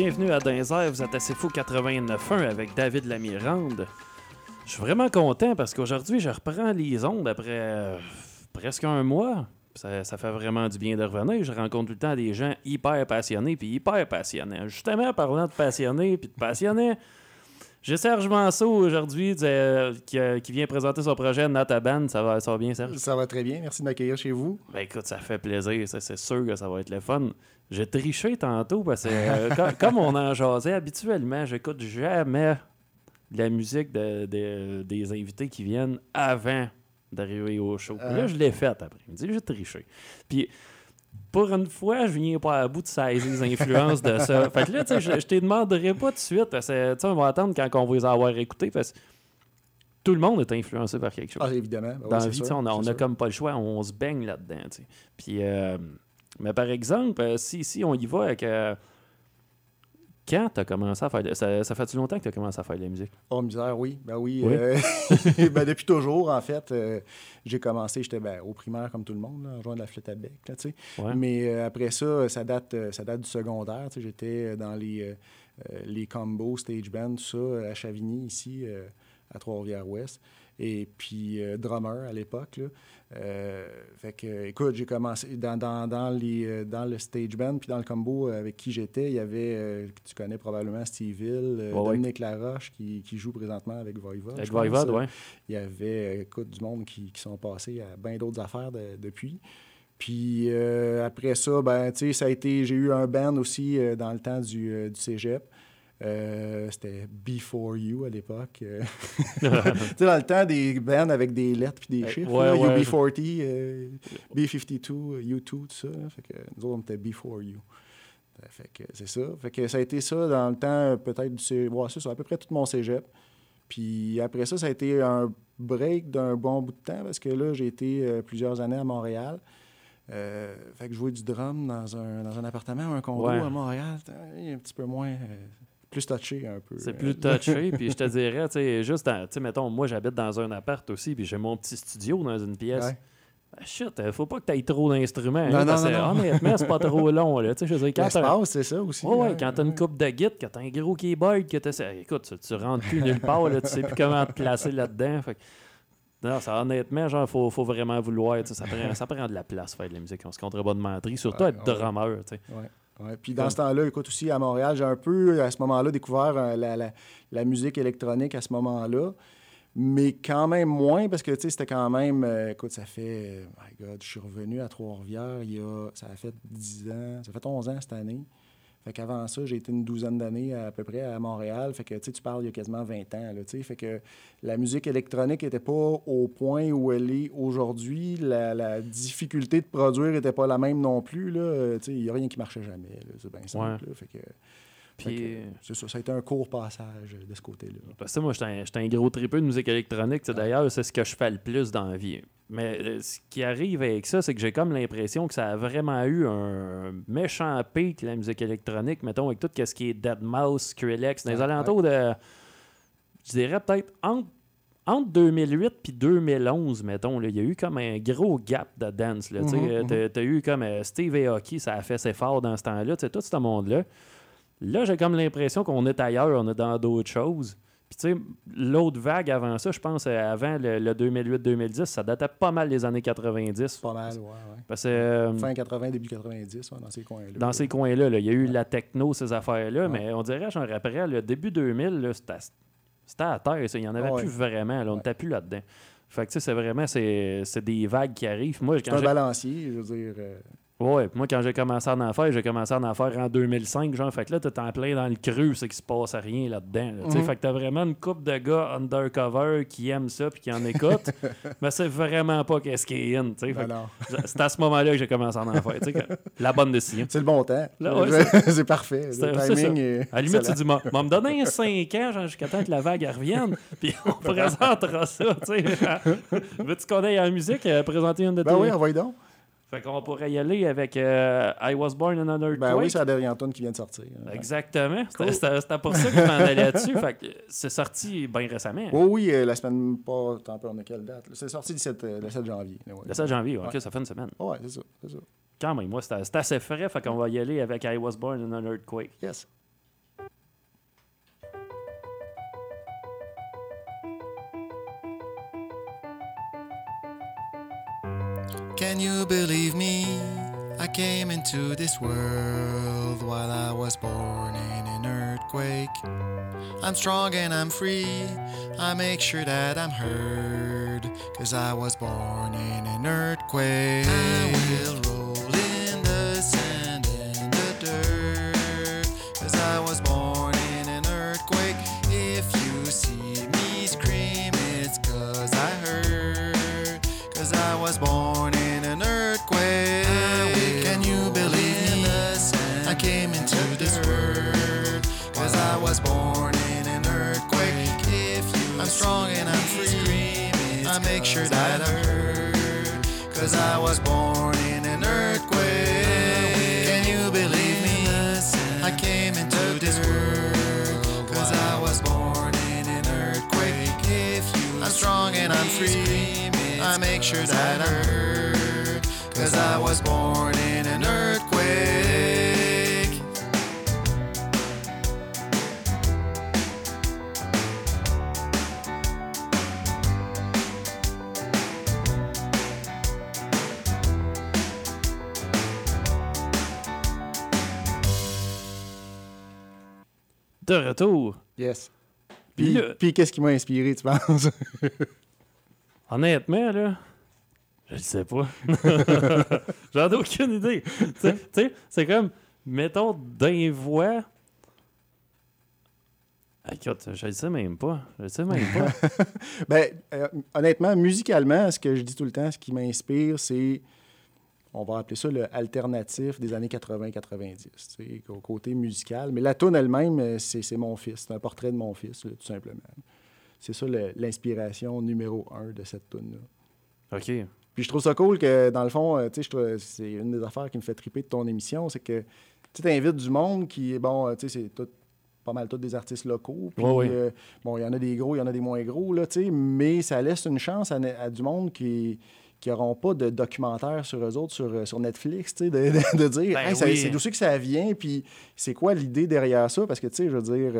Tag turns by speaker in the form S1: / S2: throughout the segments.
S1: Bienvenue à Dinzer, vous êtes assez fou 89.1 avec David Lamirande. Je suis vraiment content parce qu'aujourd'hui, je reprends les ondes après euh, presque un mois. Ça, ça fait vraiment du bien de revenir. Je rencontre tout le temps des gens hyper passionnés puis hyper passionnés. Justement, parlant de passionnés puis de passionnés, j'ai Serge Manceau aujourd'hui euh, qui, euh, qui vient présenter son projet Nataban. Ça va, ça va bien, Serge?
S2: Ça va très bien. Merci de m'accueillir chez vous.
S1: Ben écoute, ça fait plaisir. C'est sûr que ça va être le fun. J'ai triché tantôt parce que, euh, comme, comme on en jasait habituellement, j'écoute jamais la musique de- de- des invités qui viennent avant d'arriver au show. Puis là,
S2: Ah.
S1: je l'ai fait après. Il me dit, j'ai triché. Puis pour une fois, je viens pas à bout de saisir les influences de ça. Fait que là, tu sais, je, je te demanderai pas tout de suite parce que, tu sais, on va attendre quand on va les avoir écoutés parce que tout le monde est influencé par quelque chose
S2: Ah, évidemment. Ben
S1: dans la vie,
S2: sûr,
S1: on a, on a comme pas le choix, on se baigne là-dedans. tu sais. Puis, euh, mais par exemple, euh, si, si on y va avec. euh, quand tu as commencé à faire. de- Ça, ça fait-tu longtemps que tu as commencé à faire de la musique?
S2: Oh, misère, oui. Ben oui.
S1: Oui?
S2: euh, ben, depuis toujours, en fait. euh, j'ai commencé, j'étais ben, au primaire comme tout le monde, en jouant de la flûte à bec. Là.
S1: Ouais.
S2: Mais euh, après ça, ça date, ça date du secondaire. J'étais dans les, les combos, stage band, tout ça, à Chavigny, ici, à Trois-Rivières-Ouest. Et puis, euh, drummer à l'époque. Euh, fait que, écoute, j'ai commencé dans, dans, dans, les, euh, dans le stage band, puis dans le combo avec qui j'étais, il y avait, euh, tu connais probablement Steve Hill,
S1: ouais.
S2: Dominique Laroche, qui, qui joue présentement avec Voivod.
S1: Avec. Voivod, ouais.
S2: Il y avait, écoute, du monde qui, qui sont passés à bien d'autres affaires de- depuis. Puis après ça, ben, tu sais, ça a été, j'ai eu un band aussi dans le temps du, du cégep. Euh, c'était Before You à l'époque. euh. tu sais, dans le temps des bands avec des lettres puis des
S1: Euh,
S2: chiffres.
S1: ouais, ouais.
S2: UB40, euh, B52, euh, U2, tout ça. Fait que nous autres, on était Before You. Fait que c'est ça. Fait que ça a été ça dans le temps, peut-être du cé- ouais, c'est ça, à peu près tout mon cégep. Puis après ça, ça a été un break d'un bon bout de temps parce que là, j'ai été euh, plusieurs années à Montréal. Euh, fait que jouer du drum dans un, dans un appartement ou un condo
S1: Ouais.
S2: à Montréal, un petit peu moins. euh, plus touché un peu.
S1: C'est
S2: Euh,
S1: plus touché, puis je te dirais, tu sais, juste, tu sais, mettons, moi j'habite dans un appart aussi, puis j'ai mon petit studio dans une pièce.
S2: Ouais.
S1: Ben, shit, euh, faut pas que tu aies trop d'instruments.
S2: Non,
S1: hein,
S2: non,
S1: parce
S2: non, non.
S1: honnêtement, c'est pas trop long. Là. Tu sais, je veux dire, quand
S2: c'est ça aussi.
S1: Ouais, ouais,
S2: hein.
S1: quand t'as une coupe de guide, que t'as un gros keyboard, que t'as. Écoute, tu, tu rentres plus nulle part, là, tu sais plus comment te placer là-dedans. Fait Non, ça, honnêtement, genre, faut, faut vraiment vouloir. tu sais, Ça prend, ça prend de la place faire de la musique. On se comptera pas de menterie, surtout être drummer. tu sais.
S2: Ouais. Puis dans ce temps-là, écoute, aussi à Montréal, j'ai un peu, à ce moment-là, découvert euh, la, la- la musique électronique à ce moment-là. Mais quand même moins, parce que, tu sais, c'était quand même... euh, écoute, ça fait... euh, my God, je suis revenu à Trois-Rivières il y a... Ça a fait 10 ans... Ça fait 11 ans cette année. Fait qu'avant ça, j'ai été une douzaine d'années à peu près à Montréal. Fait que, tu sais, tu parles il y a quasiment 20 ans, là, tu sais. Fait que la musique électronique n'était pas au point où elle est aujourd'hui. La, la difficulté de produire n'était pas la même non plus, là. Tu sais, il n'y a rien qui marchait jamais. C'est bien simple, là. Fait que...
S1: Puis,
S2: c'est ça, ça a été un court passage de ce côté-là.
S1: parce que moi, j'étais un, un gros tripeux de musique électronique. D'ailleurs, c'est ce que je fais le plus dans la vie. Mais euh, ce qui arrive avec ça, c'est que j'ai comme l'impression que ça a vraiment eu un méchant pic, la musique électronique, mettons, avec tout ce qui est Deadmau5, Skrillex, dans les alentours de. Je dirais peut-être entre, entre 2008 puis 2011, mettons, il y a eu comme un gros gap de dance. Tu
S2: Mhm,
S1: euh, t'as- T'as eu comme euh, Steve Aoki, ça a fait ses forts dans ce temps-là, tu sais, tout ce monde-là. Là, j'ai comme l'impression qu'on est ailleurs, on est dans d'autres choses. Puis, tu sais, l'autre vague avant ça, je pense, euh, avant le, le 2008-2010, ça datait pas mal des années 90.
S2: Pas mal, ouais, ouais.
S1: Parce euh,
S2: Fin 80, début 90, ouais, dans ces coins-là.
S1: dans ces coins-là, là, il y a eu
S2: Ouais.
S1: la techno, ces affaires-là, mais on dirait, genre après, le début 2000, là, c'était à terre. ça. Il n'y en avait plus vraiment. là, on n'était plus là-dedans. Fait que, tu sais, c'est vraiment, c'est des vagues qui arrivent. Moi,
S2: C'est un balancier, je veux dire. euh,
S1: Ouais, puis moi, quand j'ai commencé à en faire, j'ai commencé à en faire en 2005, genre, fait que là, t'es en plein dans le creux, c'est qu'il se passe rien là-dedans. là, tu sais.
S2: Mhm.
S1: Fait que t'as vraiment une couple de gars undercover qui aiment ça puis qui en écoutent, mais c'est vraiment pas qu'est-ce qui est in, tu sais.
S2: Ben
S1: C'est à ce moment-là que j'ai commencé à en faire, tu sais, que- la bonne décision.
S2: C'est le bon temps.
S1: Là, ouais,
S2: c'est parfait.
S1: C'est-
S2: Le timing est
S1: À la limite, tu dis, moi, moi, me donner un 5 ans, genre, jusqu'à temps que la vague revienne, puis on présentera ça, tu sais. Veux-tu qu'on aille en musique, euh, présenter une de
S2: Ben
S1: tes...
S2: oui, envoyez donc.
S1: Fait qu'on pourrait y aller avec euh, I Was Born in an Earthquake.
S2: Ben oui, c'est la dernière qui vient de sortir.
S1: Exactement. C'était-
S2: Cool.
S1: Pour ça que je m'en allais là-dessus. Fait que c'est sorti bien récemment.
S2: Oui, oui, euh, la semaine pas. Un peu, on a quelle date? C'est sorti le 7, euh, le 7 janvier. ouais.
S1: Le 7 janvier, ok,
S2: Ouais.
S1: ça fait une semaine.
S2: Ouais, c'est ça, c'est ça.
S1: Quand même, moi, c'était assez frais, fait qu'on va y aller avec I Was Born in an Earthquake.
S2: Yes.
S3: Believe me? I came into this world while I was born in an earthquake. I'm strong and I'm free. I make sure that I'm heard. Cause I was born in an earthquake. I will roll in the sand and the dirt. Cause I was born in an earthquake. If you see me scream, it's cause I heard. Cause I was born I make sure that I heard. Cause I was born in an earthquake. Can you believe me? I came into this world. Cause I was born in an earthquake. If you I'm strong and I'm free. I make sure that I heard. Cause I was born in an earthquake.
S1: De retour.
S2: Yes.
S1: Puis
S2: Puis, qu'est-ce qui m'a inspiré, tu penses?
S1: Honnêtement, là, je le sais pas. J'en ai aucune idée. Tu sais- c'est comme, mettons, d'un voix. Écoute, je le sais même pas. Je le sais même pas.
S2: ben, euh, honnêtement, musicalement, ce que je dis tout le temps, ce qui m'inspire, c'est, on va appeler ça le alternatif des années 80-90, tu sais, au côté musical. Mais la tune elle-même, euh, c'est c'est mon fils. C'est un portrait de mon fils, là, tout simplement. C'est ça l'inspiration numéro un de cette tune-là.
S1: OK.
S2: Puis je trouve ça cool que, dans le fond, euh, c'est une des affaires qui me fait triper de ton émission, c'est que tu invites du monde qui est, bon, euh, tu sais, c'est tout- pas mal tous des artistes locaux. Puis, euh, bon, il y en a des gros, il y en a des moins gros, là, tu sais, mais ça laisse une chance à, à du monde qui qui n'auront pas de documentaire sur eux autres sur, euh, sur Netflix, tu sais, de, de- de dire
S1: Ben
S2: Hey, ça-
S1: oui.
S2: c'est d'où c'est que ça vient, puis c'est quoi l'idée derrière ça, parce que, tu sais, je veux dire,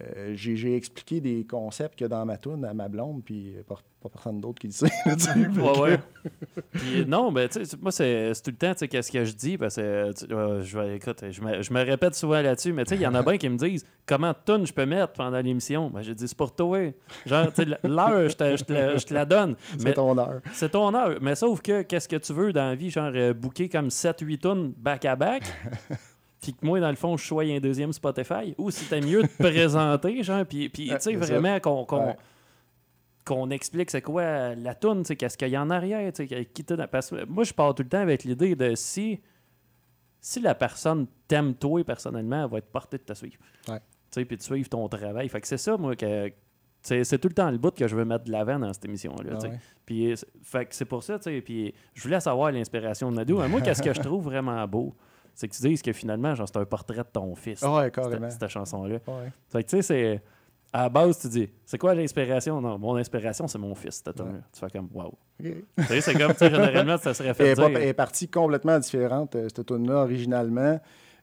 S2: euh, euh, j'ai expliqué des concepts qu'il y a dans ma toune à ma blonde, puis euh, pas, pas personne d'autre qui le sait,
S1: Ouais, ouais. Puis non, ben, tu sais, moi, c'est tout le temps, tu sais, qu'est-ce que je dis, parce que, euh, je vais, écoute, je me, je me répète souvent là-dessus, mais tu sais, il y en a bien qui me disent comment de tonnes je peux mettre pendant l'émission. Ben, j'ai dit, c'est pour toi. Genre, tu sais, l'heure, je te, je te la- je te la donne.
S2: C'est
S1: Mais
S2: ton heure.
S1: c'est ton heure. Mais sauf que, qu'est-ce que tu veux dans la vie, genre, euh, booker comme 7-8 tonnes back-à-back? Puis que moi, dans le fond, je sois un deuxième Spotify. Ou si t'es mieux de te présenter, genre, puis, puis tu sais, vraiment qu'on qu'on-
S2: Ouais.
S1: qu'on explique c'est quoi la toune, tu sais, qu'est-ce qu'il y a en arrière, tu sais, parce que moi, je pars tout le temps avec l'idée de si, si la personne t'aime toi personnellement, elle va être portée de te suivre.
S2: Ouais.
S1: Tu sais, puis de suivre ton travail. Fait que c'est ça, moi, que c'est c'est tout le temps le bout que je veux mettre de l'avant dans cette émission-là.
S2: Ah ouais.
S1: Puis, fait que c'est pour ça, tu sais. Puis, je voulais savoir l'inspiration de Nadeau. Moi, qu'est-ce que je trouve vraiment beau, c'est que tu dises que finalement, genre, c'est un portrait de ton fils.
S2: Ah ouais,
S1: cette,
S2: carrément.
S1: cette chanson-là.
S2: Ouais.
S1: Fait que, tu sais, c'est. À la base, tu dis, c'est quoi l'inspiration? Non, mon inspiration, c'est mon fils, cette tune-là. Tu fais comme, wow.
S2: OK.
S1: tu sais, c'est comme, tu sais, généralement, ça serait
S2: Elle
S1: fait
S2: est, pas- elle est partie complètement différente, euh, cette tune-là, originalement.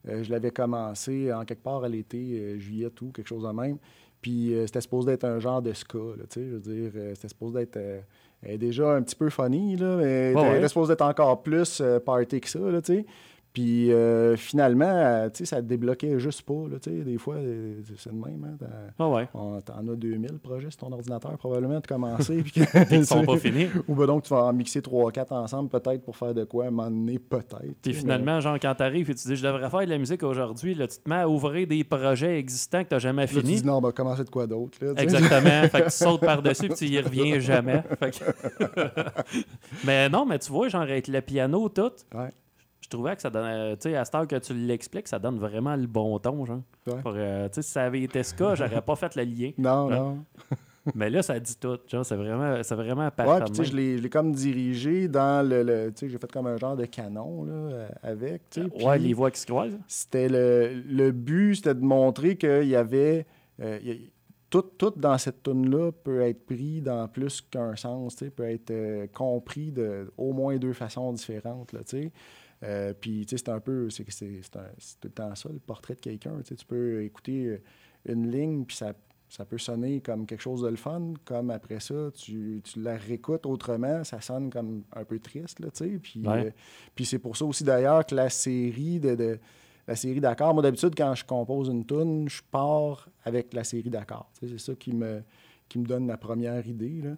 S2: Euh, je l'avais commencé en quelque part à l'été, euh, juillet, tout, quelque chose de même. Puis euh, c'était supposé d'être un genre de ska, là, tu sais, je veux dire, euh, c'était supposé d'être euh, elle est déjà un petit peu funny, là, mais elle
S1: Ouais,
S2: était
S1: ouais.
S2: supposée d'être encore plus euh, party que ça, là, tu sais. Puis euh, finalement, euh, tu sais, ça débloquait juste pas, là, des fois, euh, c'est le même, hein,
S1: Ah ouais.
S2: T'en as 2000 projets sur ton ordinateur, probablement, de commencer. puis
S1: Ils sont pas finis.
S2: Ou ben donc, tu vas en mixer 3-4 ensemble, peut-être, pour faire de quoi, à un moment donné, peut-être.
S1: Puis finalement, genre, quand t'arrives et tu dis, je devrais faire de la musique aujourd'hui, là, tu te mets à ouvrir des projets existants que t'as jamais
S2: mais Là, tu
S1: fini.
S2: dis non, on va commencer de quoi d'autre.
S1: Exactement. fait que tu sautes par-dessus et tu y reviens jamais. Fait que- mais non, mais tu vois, genre, avec le piano, tout,
S2: Ouais.
S1: Je trouvais que ça donnait. Tu sais, à cette heure que tu l'expliques, ça donne vraiment le bon ton, genre.
S2: Ouais.
S1: Euh, tu sais, si ça avait été ska, j'aurais pas fait le lien.
S2: Non, non.
S1: Mais là, ça dit tout. Genre, c'est vraiment, c'est vraiment
S2: Ouais, puis tu sais, je l'ai comme dirigé dans le. le- tu sais, j'ai fait comme un genre de canon, là, euh, avec. tu sais,
S1: ouais, les voix qui se croisent.
S2: C'était le, le but, c'était de montrer qu'il y avait. euh, il y a- tout, tout dans cette tune-là peut être pris dans plus qu'un sens, tu sais, peut être euh, compris de au moins deux façons différentes, là, tu sais. Euh, puis, tu sais, c'est un peu, c'est tout le temps ça, le portrait de quelqu'un, tu sais. Tu peux écouter euh, une ligne, puis ça, ça peut sonner comme quelque chose de le fun, comme après ça, tu, tu la réécoutes autrement, ça sonne comme un peu triste, là, tu sais. Puis,
S1: Ouais.
S2: euh, puis c'est pour ça aussi d'ailleurs que la série de, de- la série d'accords, moi d'habitude quand je compose une tune, je pars avec la série d'accords. C'est ça qui me, qui me donne la première idée. Là.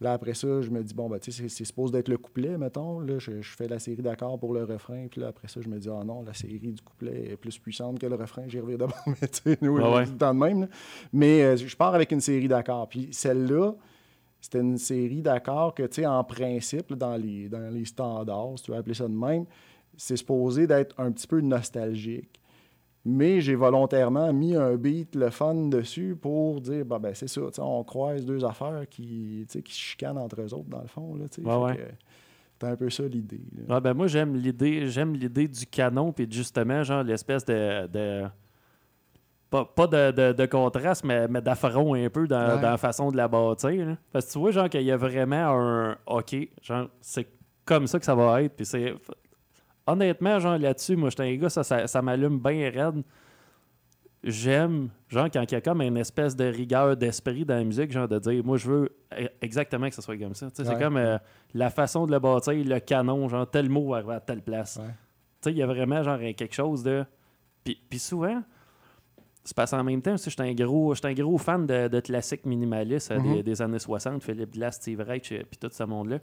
S2: Là, après ça, je me dis, bon, ben, tu sais, c'est- supposé d'être le couplet, mettons. Là, je, je fais la série d'accords pour le refrain. Puis là, après ça, je me dis, ah non, la série du couplet est plus puissante que le refrain. J'y reviens d'abord. Mais tu sais, nous,
S1: Ouais, ouais.
S2: tout le temps de même. là. Mais euh, je pars avec une série d'accords. Puis celle-là, c'était une série d'accords que, tu sais, en principe, là, dans, les, dans les standards, si tu veux appeler ça de même, c'est supposé d'être un petit peu nostalgique. Mais j'ai volontairement mis un beat, le fun dessus pour dire, bah, ben, c'est ça, on croise deux affaires qui, tu sais, qui se chicanent entre eux autres, dans le fond. Là.
S1: Ouais,
S2: C'est un peu ça l'idée.
S1: Ouais, ben moi, j'aime l'idée j'aime l'idée du canon, puis justement, genre, l'espèce de. de- Pas, pas de, de- de contraste, mais, mais d'affront un peu dans la façon de la bâtir. là. Parce que tu vois, genre, qu'il y a vraiment un. OK, genre, c'est comme ça que ça va être. Puis c'est. Honnêtement, genre, là-dessus, moi, j'étais un gars, ça, ça, ça m'allume bien raide. J'aime, genre, quand il y a comme une espèce de rigueur d'esprit dans la musique, genre, de dire, moi, je veux e- exactement que ça soit comme ça.
S2: Ouais.
S1: C'est comme euh, la façon de le bâtir, le canon, genre, tel mot va arriver à telle place.
S2: Ouais.
S1: Tu sais, il y a vraiment, genre, quelque chose de. Puis, puis souvent, c'est parce qu'en même temps, je suis un gros, un gros fan de, de classiques minimalistes euh, des,
S2: Mhm.
S1: des années 60, Philippe Glass, Steve Reich, euh, puis tout ce monde-là.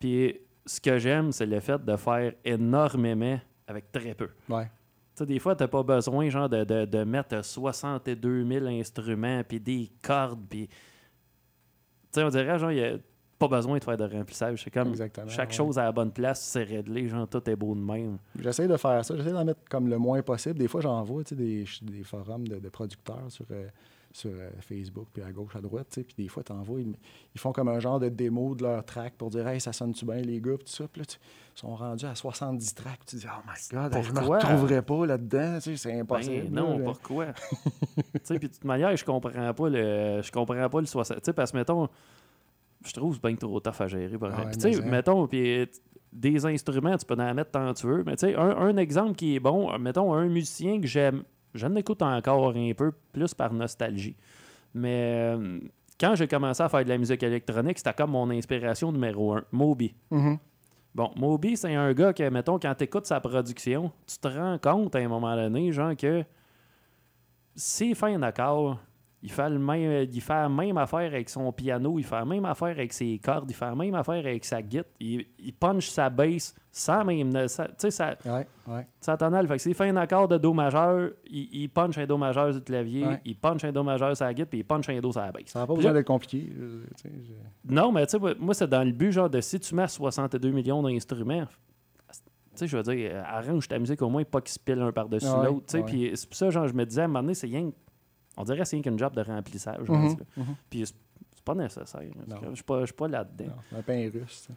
S1: Puis ce que j'aime, c'est le fait de faire énormément avec très peu.
S2: Ouais.
S1: Des fois, t'as pas besoin, genre, de, de, de mettre 62 000 instruments, puis des cordes, puis... Tu sais, on dirait, genre, il y a pas besoin de faire de remplissage. C'est comme
S2: Exactement,
S1: chaque
S2: ouais.
S1: chose à la bonne place, c'est réglé, genre, tout est beau de même.
S2: J'essaie de faire ça. J'essaie d'en mettre comme le moins possible. Des fois, j'en vois tu sais, des, des forums de, de producteurs sur, euh, sur euh, Facebook, puis à gauche, à droite. tu sais, Puis des fois, tu vois, ils, ils font comme un genre de démo de leur track pour dire Hey, ça sonne-tu bien, les gars, puis tout ça. Puis là, tu- ils sont rendus à 70 tracks. puis Tu dis Oh my God, je me
S1: Pourquoi?
S2: retrouverai pas là-dedans. Tu sais, C'est
S1: Ben
S2: impossible.
S1: non,
S2: là.
S1: pourquoi? tu sais, puis de toute manière, je comprends pas le. Je comprends pas le 60. Tu sais, parce que mettons, je trouve que c'est bien trop tough à gérer. par
S2: Ah ouais,
S1: Puis tu sais,
S2: ça.
S1: mettons, puis des instruments, tu peux en mettre tant que tu veux. Mais tu sais, un, un exemple qui est bon, mettons, un musicien que j'aime, j'en écoute encore un peu, plus par nostalgie. Mais euh, quand j'ai commencé à faire de la musique électronique, c'était comme mon inspiration numéro un, Moby.
S2: Mhm.
S1: Bon, Moby, c'est un gars que, mettons, quand tu écoutes sa production, tu te rends compte à un moment donné, genre, que s'il fait un accord, il fait, le même, il fait la même affaire avec son piano, il fait la même affaire avec ses cordes, il fait la même affaire avec sa guitare, il, il punch sa bass sans même. Tu sais, ça,
S2: Ouais, ouais.
S1: ça tonale. Fait que s'il fait un accord de Do majeur, il, il punch un Do majeur sur le clavier,
S2: Ouais.
S1: il punch un Do majeur sur la guitare, puis il punch un Do sur la bass.
S2: Ça n'a pas besoin d'être compliqué. je- je-
S1: non, mais tu sais, moi- c'est dans le but, genre, de si tu mets 62 millions d'instruments, tu sais, je veux dire, euh, arrange ta musique au moins pas qu'ils se pilent un par-dessus l'autre, tu sais. Puis c'est pour ça, genre, je me disais, à un moment donné, c'est rien. On dirait que c'est qu'une job de remplissage. je
S2: Mhm, mhm.
S1: Puis c'est pas nécessaire. Je suis pas, je là-dedans.
S2: Un pain russe. ça.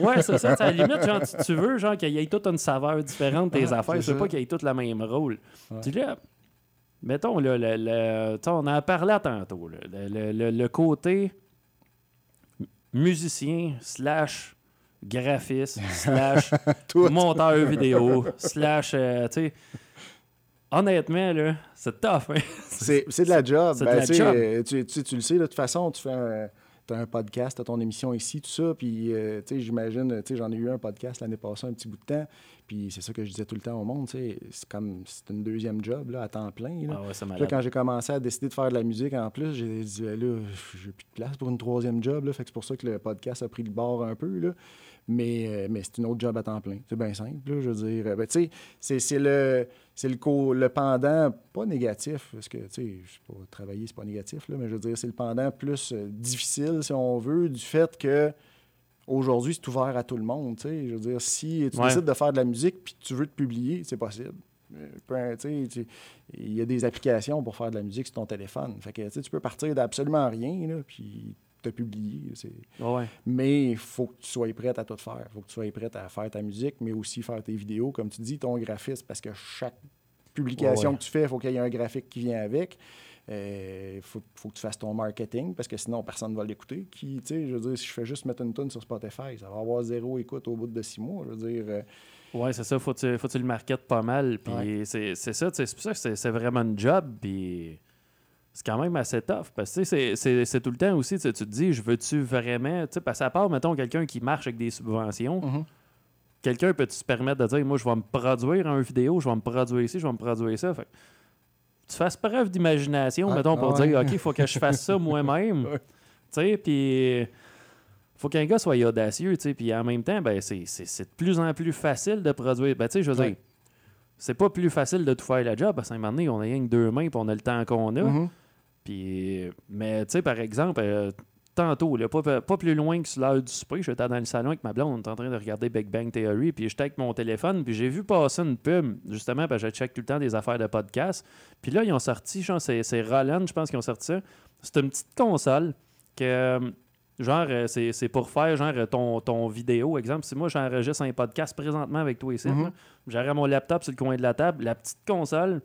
S1: Ouais, c'est ça. tu À la limite, genre, tu, tu veux genre qu'il y ait toute une saveur différente tes
S2: Ah,
S1: affaires. Tu veux pas qu'il y ait toutes le même rôle.
S2: Ouais.
S1: Puis là, mettons, là, le, le- tu on en parlait tantôt. là, le, le- côté musicien slash graphiste slash monteur vidéo slash, euh, tu sais, honnêtement, là, c'est tough. hein.
S2: C'est de la job.
S1: c'est de
S2: Ben,
S1: la job.
S2: euh, Tu, tu- tu le sais, de toute façon, tu fais un, t'as un podcast, tu as ton émission ici, tout ça. Puis, euh, tu sais, j'imagine, tu sais, j'en ai eu un podcast l'année passée, un petit bout de temps. Puis, c'est ça que je disais tout le temps au monde, tu sais, c'est comme, c'est une deuxième job, là, à temps plein. Là.
S1: Ah ouais,
S2: là, quand j'ai commencé à décider de faire de la musique en plus, j'ai dit, Ben là, j'ai plus de place pour une troisième job. Là. Fait que c'est pour ça que le podcast a pris le bord un peu. Là. Mais, euh, mais c'est une autre job à temps plein. C'est bien simple, là, je veux dire. Ben, tu sais, c'est le, c'est le, co- le pendant, pas négatif, parce que, tu sais, je sais pas, travailler, c'est pas négatif, là, mais je veux dire, c'est le pendant plus euh, difficile, si on veut, du fait que aujourd'hui, c'est ouvert à tout le monde, tu sais. Je veux dire, si tu
S1: Ouais.
S2: décides de faire de la musique puis tu veux te publier, c'est possible. Euh, il y a des applications pour faire de la musique sur ton téléphone. Fait que tu sais, tu peux partir d'absolument rien, là,
S1: Ouais.
S2: Mais il faut que tu sois prête à tout faire. Il faut que tu sois prête à faire ta musique, mais aussi faire tes vidéos, comme tu dis, ton graphisme, parce que chaque publication
S1: ouais.
S2: que tu fais, il faut qu'il y ait un graphique qui vient avec. Il faut, faut que tu fasses ton marketing, parce que sinon, personne ne va l'écouter. Qui, tu sais, je veux dire, si je fais juste mettre une tune sur Spotify, ça va avoir zéro écoute au bout de six mois. Je veux dire, euh,
S1: Ouais, c'est ça. Faut que tu, faut que tu le marketes pas mal. Puis
S2: Ouais.
S1: c'est ça. tu C'est pour ça que c'est c'est vraiment une job. Puis c'est quand même assez tough. Parce que c'est- tout le temps aussi, tu te dis, je veux-tu vraiment. Parce qu'à part, mettons, quelqu'un qui marche avec des subventions,
S2: Mhm.
S1: quelqu'un peut se permettre de dire, moi, je vais me produire un vidéo, je vais me produire ici, je vais me produire ça. Fait que tu fasses preuve d'imagination, mettons, pour
S2: ouais.
S1: dire, OK, il faut que je fasse ça moi-même.
S2: Ouais.
S1: Tu sais, puis faut qu'un gars soit audacieux, tu sais, puis en même temps, ben, c'est- c'est c'est de plus en plus facile de produire. Ben, tu sais, je veux
S2: Ouais.
S1: dire, c'est pas plus facile de tout faire la job, parce qu'à un moment donné, on a rien que deux mains, puis on a le temps qu'on a.
S2: Mhm.
S1: Puis, mais tu sais, par exemple, euh, tantôt, là, pas, pas plus loin que sur l'heure du souper, j'étais dans le salon avec ma blonde, on était en train de regarder Big Bang Theory, puis j'étais avec mon téléphone, puis j'ai vu passer une pub, justement, parce que je check tout le temps des affaires de podcast. Puis là, ils ont sorti, genre, c'est c'est Roland, je pense qu'ils ont sorti ça. C'est une petite console que, euh, genre, euh, c'est pour faire, genre, ton, ton vidéo. Exemple, si moi, j'enregistre un podcast présentement avec toi ici,
S2: Mhm.
S1: là, j'aurais mon laptop sur le coin de la table, la petite console,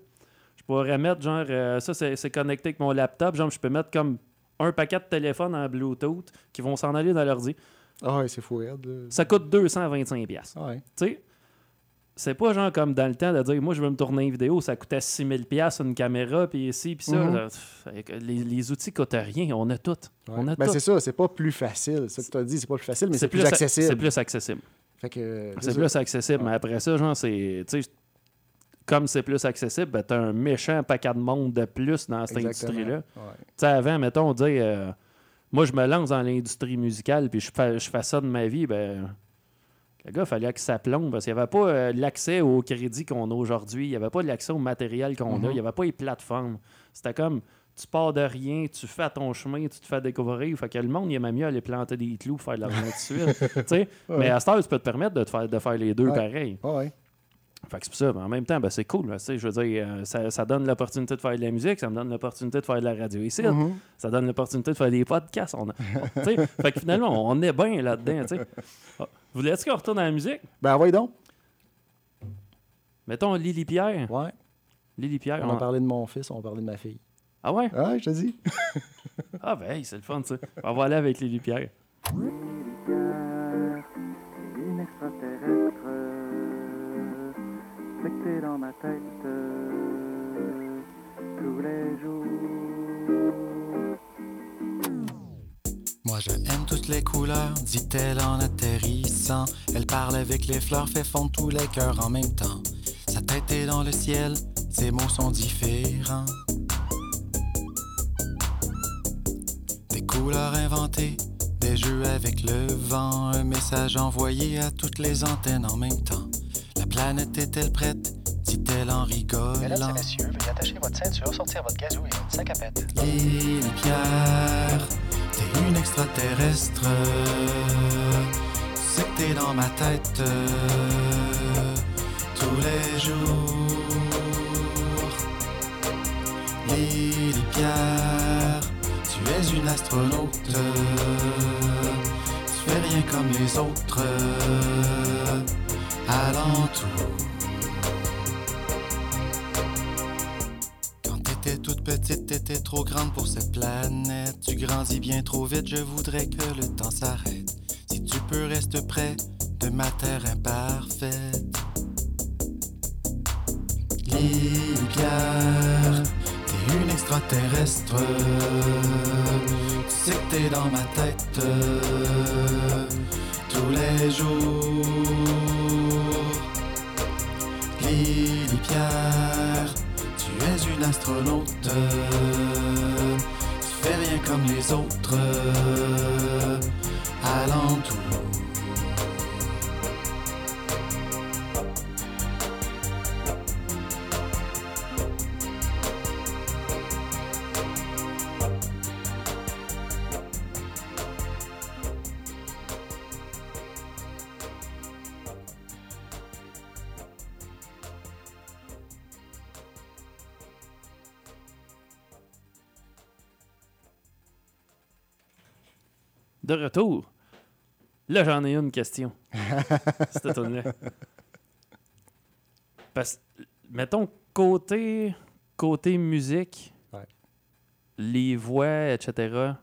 S1: je pourrais mettre, genre, euh, ça, c'est connecté avec mon laptop. Genre, je peux mettre comme un paquet de téléphones en Bluetooth qui vont s'en aller dans l'ordi.
S2: Ah ouais, c'est fou, raide.
S1: Ça coûte 225$. piastres.
S2: Ah ouais.
S1: Tu sais, c'est pas genre comme dans le temps de dire, moi, je veux me tourner une vidéo, ça coûtait 6000$ piastres une caméra, puis ici, puis ça.
S2: Mhm.
S1: là, les, les outils coûtent rien. On a tout. On a
S2: Ben, c'est ça, c'est pas plus facile. Ça que tu as dit, c'est pas plus facile, mais c'est plus, accessible.
S1: C'est plus accessible.
S2: Fait que,
S1: C'est plus accessible. Mais après ça, genre, c'est. Tu sais, comme c'est plus accessible, ben, t'as un méchant paquet de monde de plus dans cette industrie-là.
S2: Ouais.
S1: Tu avant, mettons, dire, euh, moi, je me lance dans l'industrie musicale, puis je fais, je fais ça de ma vie, ben, le gars, il fallait que ça plombe, parce qu'il n'y avait pas euh, l'accès au crédit qu'on a aujourd'hui, il n'y avait pas l'accès au matériel qu'on a,
S2: Mhm.
S1: il n'y avait pas les plateformes. C'était comme, tu pars de rien, tu fais ton chemin, tu te fais découvrir, fait que le monde, il aimait mieux aller planter des clous, faire de l'argent tout de suite. tu.
S2: Ouais.
S1: Mais à cette heure, tu peux te permettre de, te faire, de faire les deux
S2: Ouais.
S1: pareil.
S2: Ouais.
S1: Fait que c'est pour ça. Mais en même temps, ben, c'est cool. là, je veux dire, euh, ça, ça donne l'opportunité de faire de la musique, ça me donne l'opportunité de faire de la radio ici,
S2: Mhm.
S1: ça donne l'opportunité de faire des podcasts. On a- fait que finalement, on est bien là-dedans. sais. Ah, Voulais-tu qu'on retourne à la musique?
S2: Ben, envoyez donc.
S1: Mettons Lily Pierre.
S2: Ouais.
S1: Lily Pierre.
S2: On
S1: on-
S2: va parler de mon fils, on va parler de ma fille.
S1: Ah ouais?
S2: Ah, je te dis.
S1: Ah ben, hey, c'est le fun, ça. On va aller avec Lily Pierre.
S4: Jours.
S3: Moi je aime toutes les couleurs, dit-elle en atterrissant. Elle parle avec les fleurs, fait fondre tous les cœurs en même temps. Sa tête est dans le ciel, ses mots sont différents. Des couleurs inventées, des jeux avec le vent, un message envoyé à toutes les antennes en même temps. La planète est-elle prête? Dit-elle en rigolant.
S5: Mesdames et messieurs, veuillez attacher votre ceinture, sortir votre gazou et votre sac à pète.
S3: Lily Pierre, t'es une extraterrestre. C'est que t'es dans ma tête tous les jours. Lily Pierre, tu es une astronaute. Tu fais rien comme les autres alentours. Quand t'étais toute petite, t'étais trop grande pour cette planète. Tu grandis bien trop vite, je voudrais que le temps s'arrête. Si tu peux, reste près de ma terre imparfaite. Pierre, t'es une extraterrestre. T'es dans ma tête tous les jours. Lily Pierre, tu es une astronaute. Tu fais rien comme les autres alentours.
S1: Retour. Là, j'en ai une question. Cette tune-là. Parce mettons, côté, côté musique,
S2: Ouais.
S1: les voix, etc.,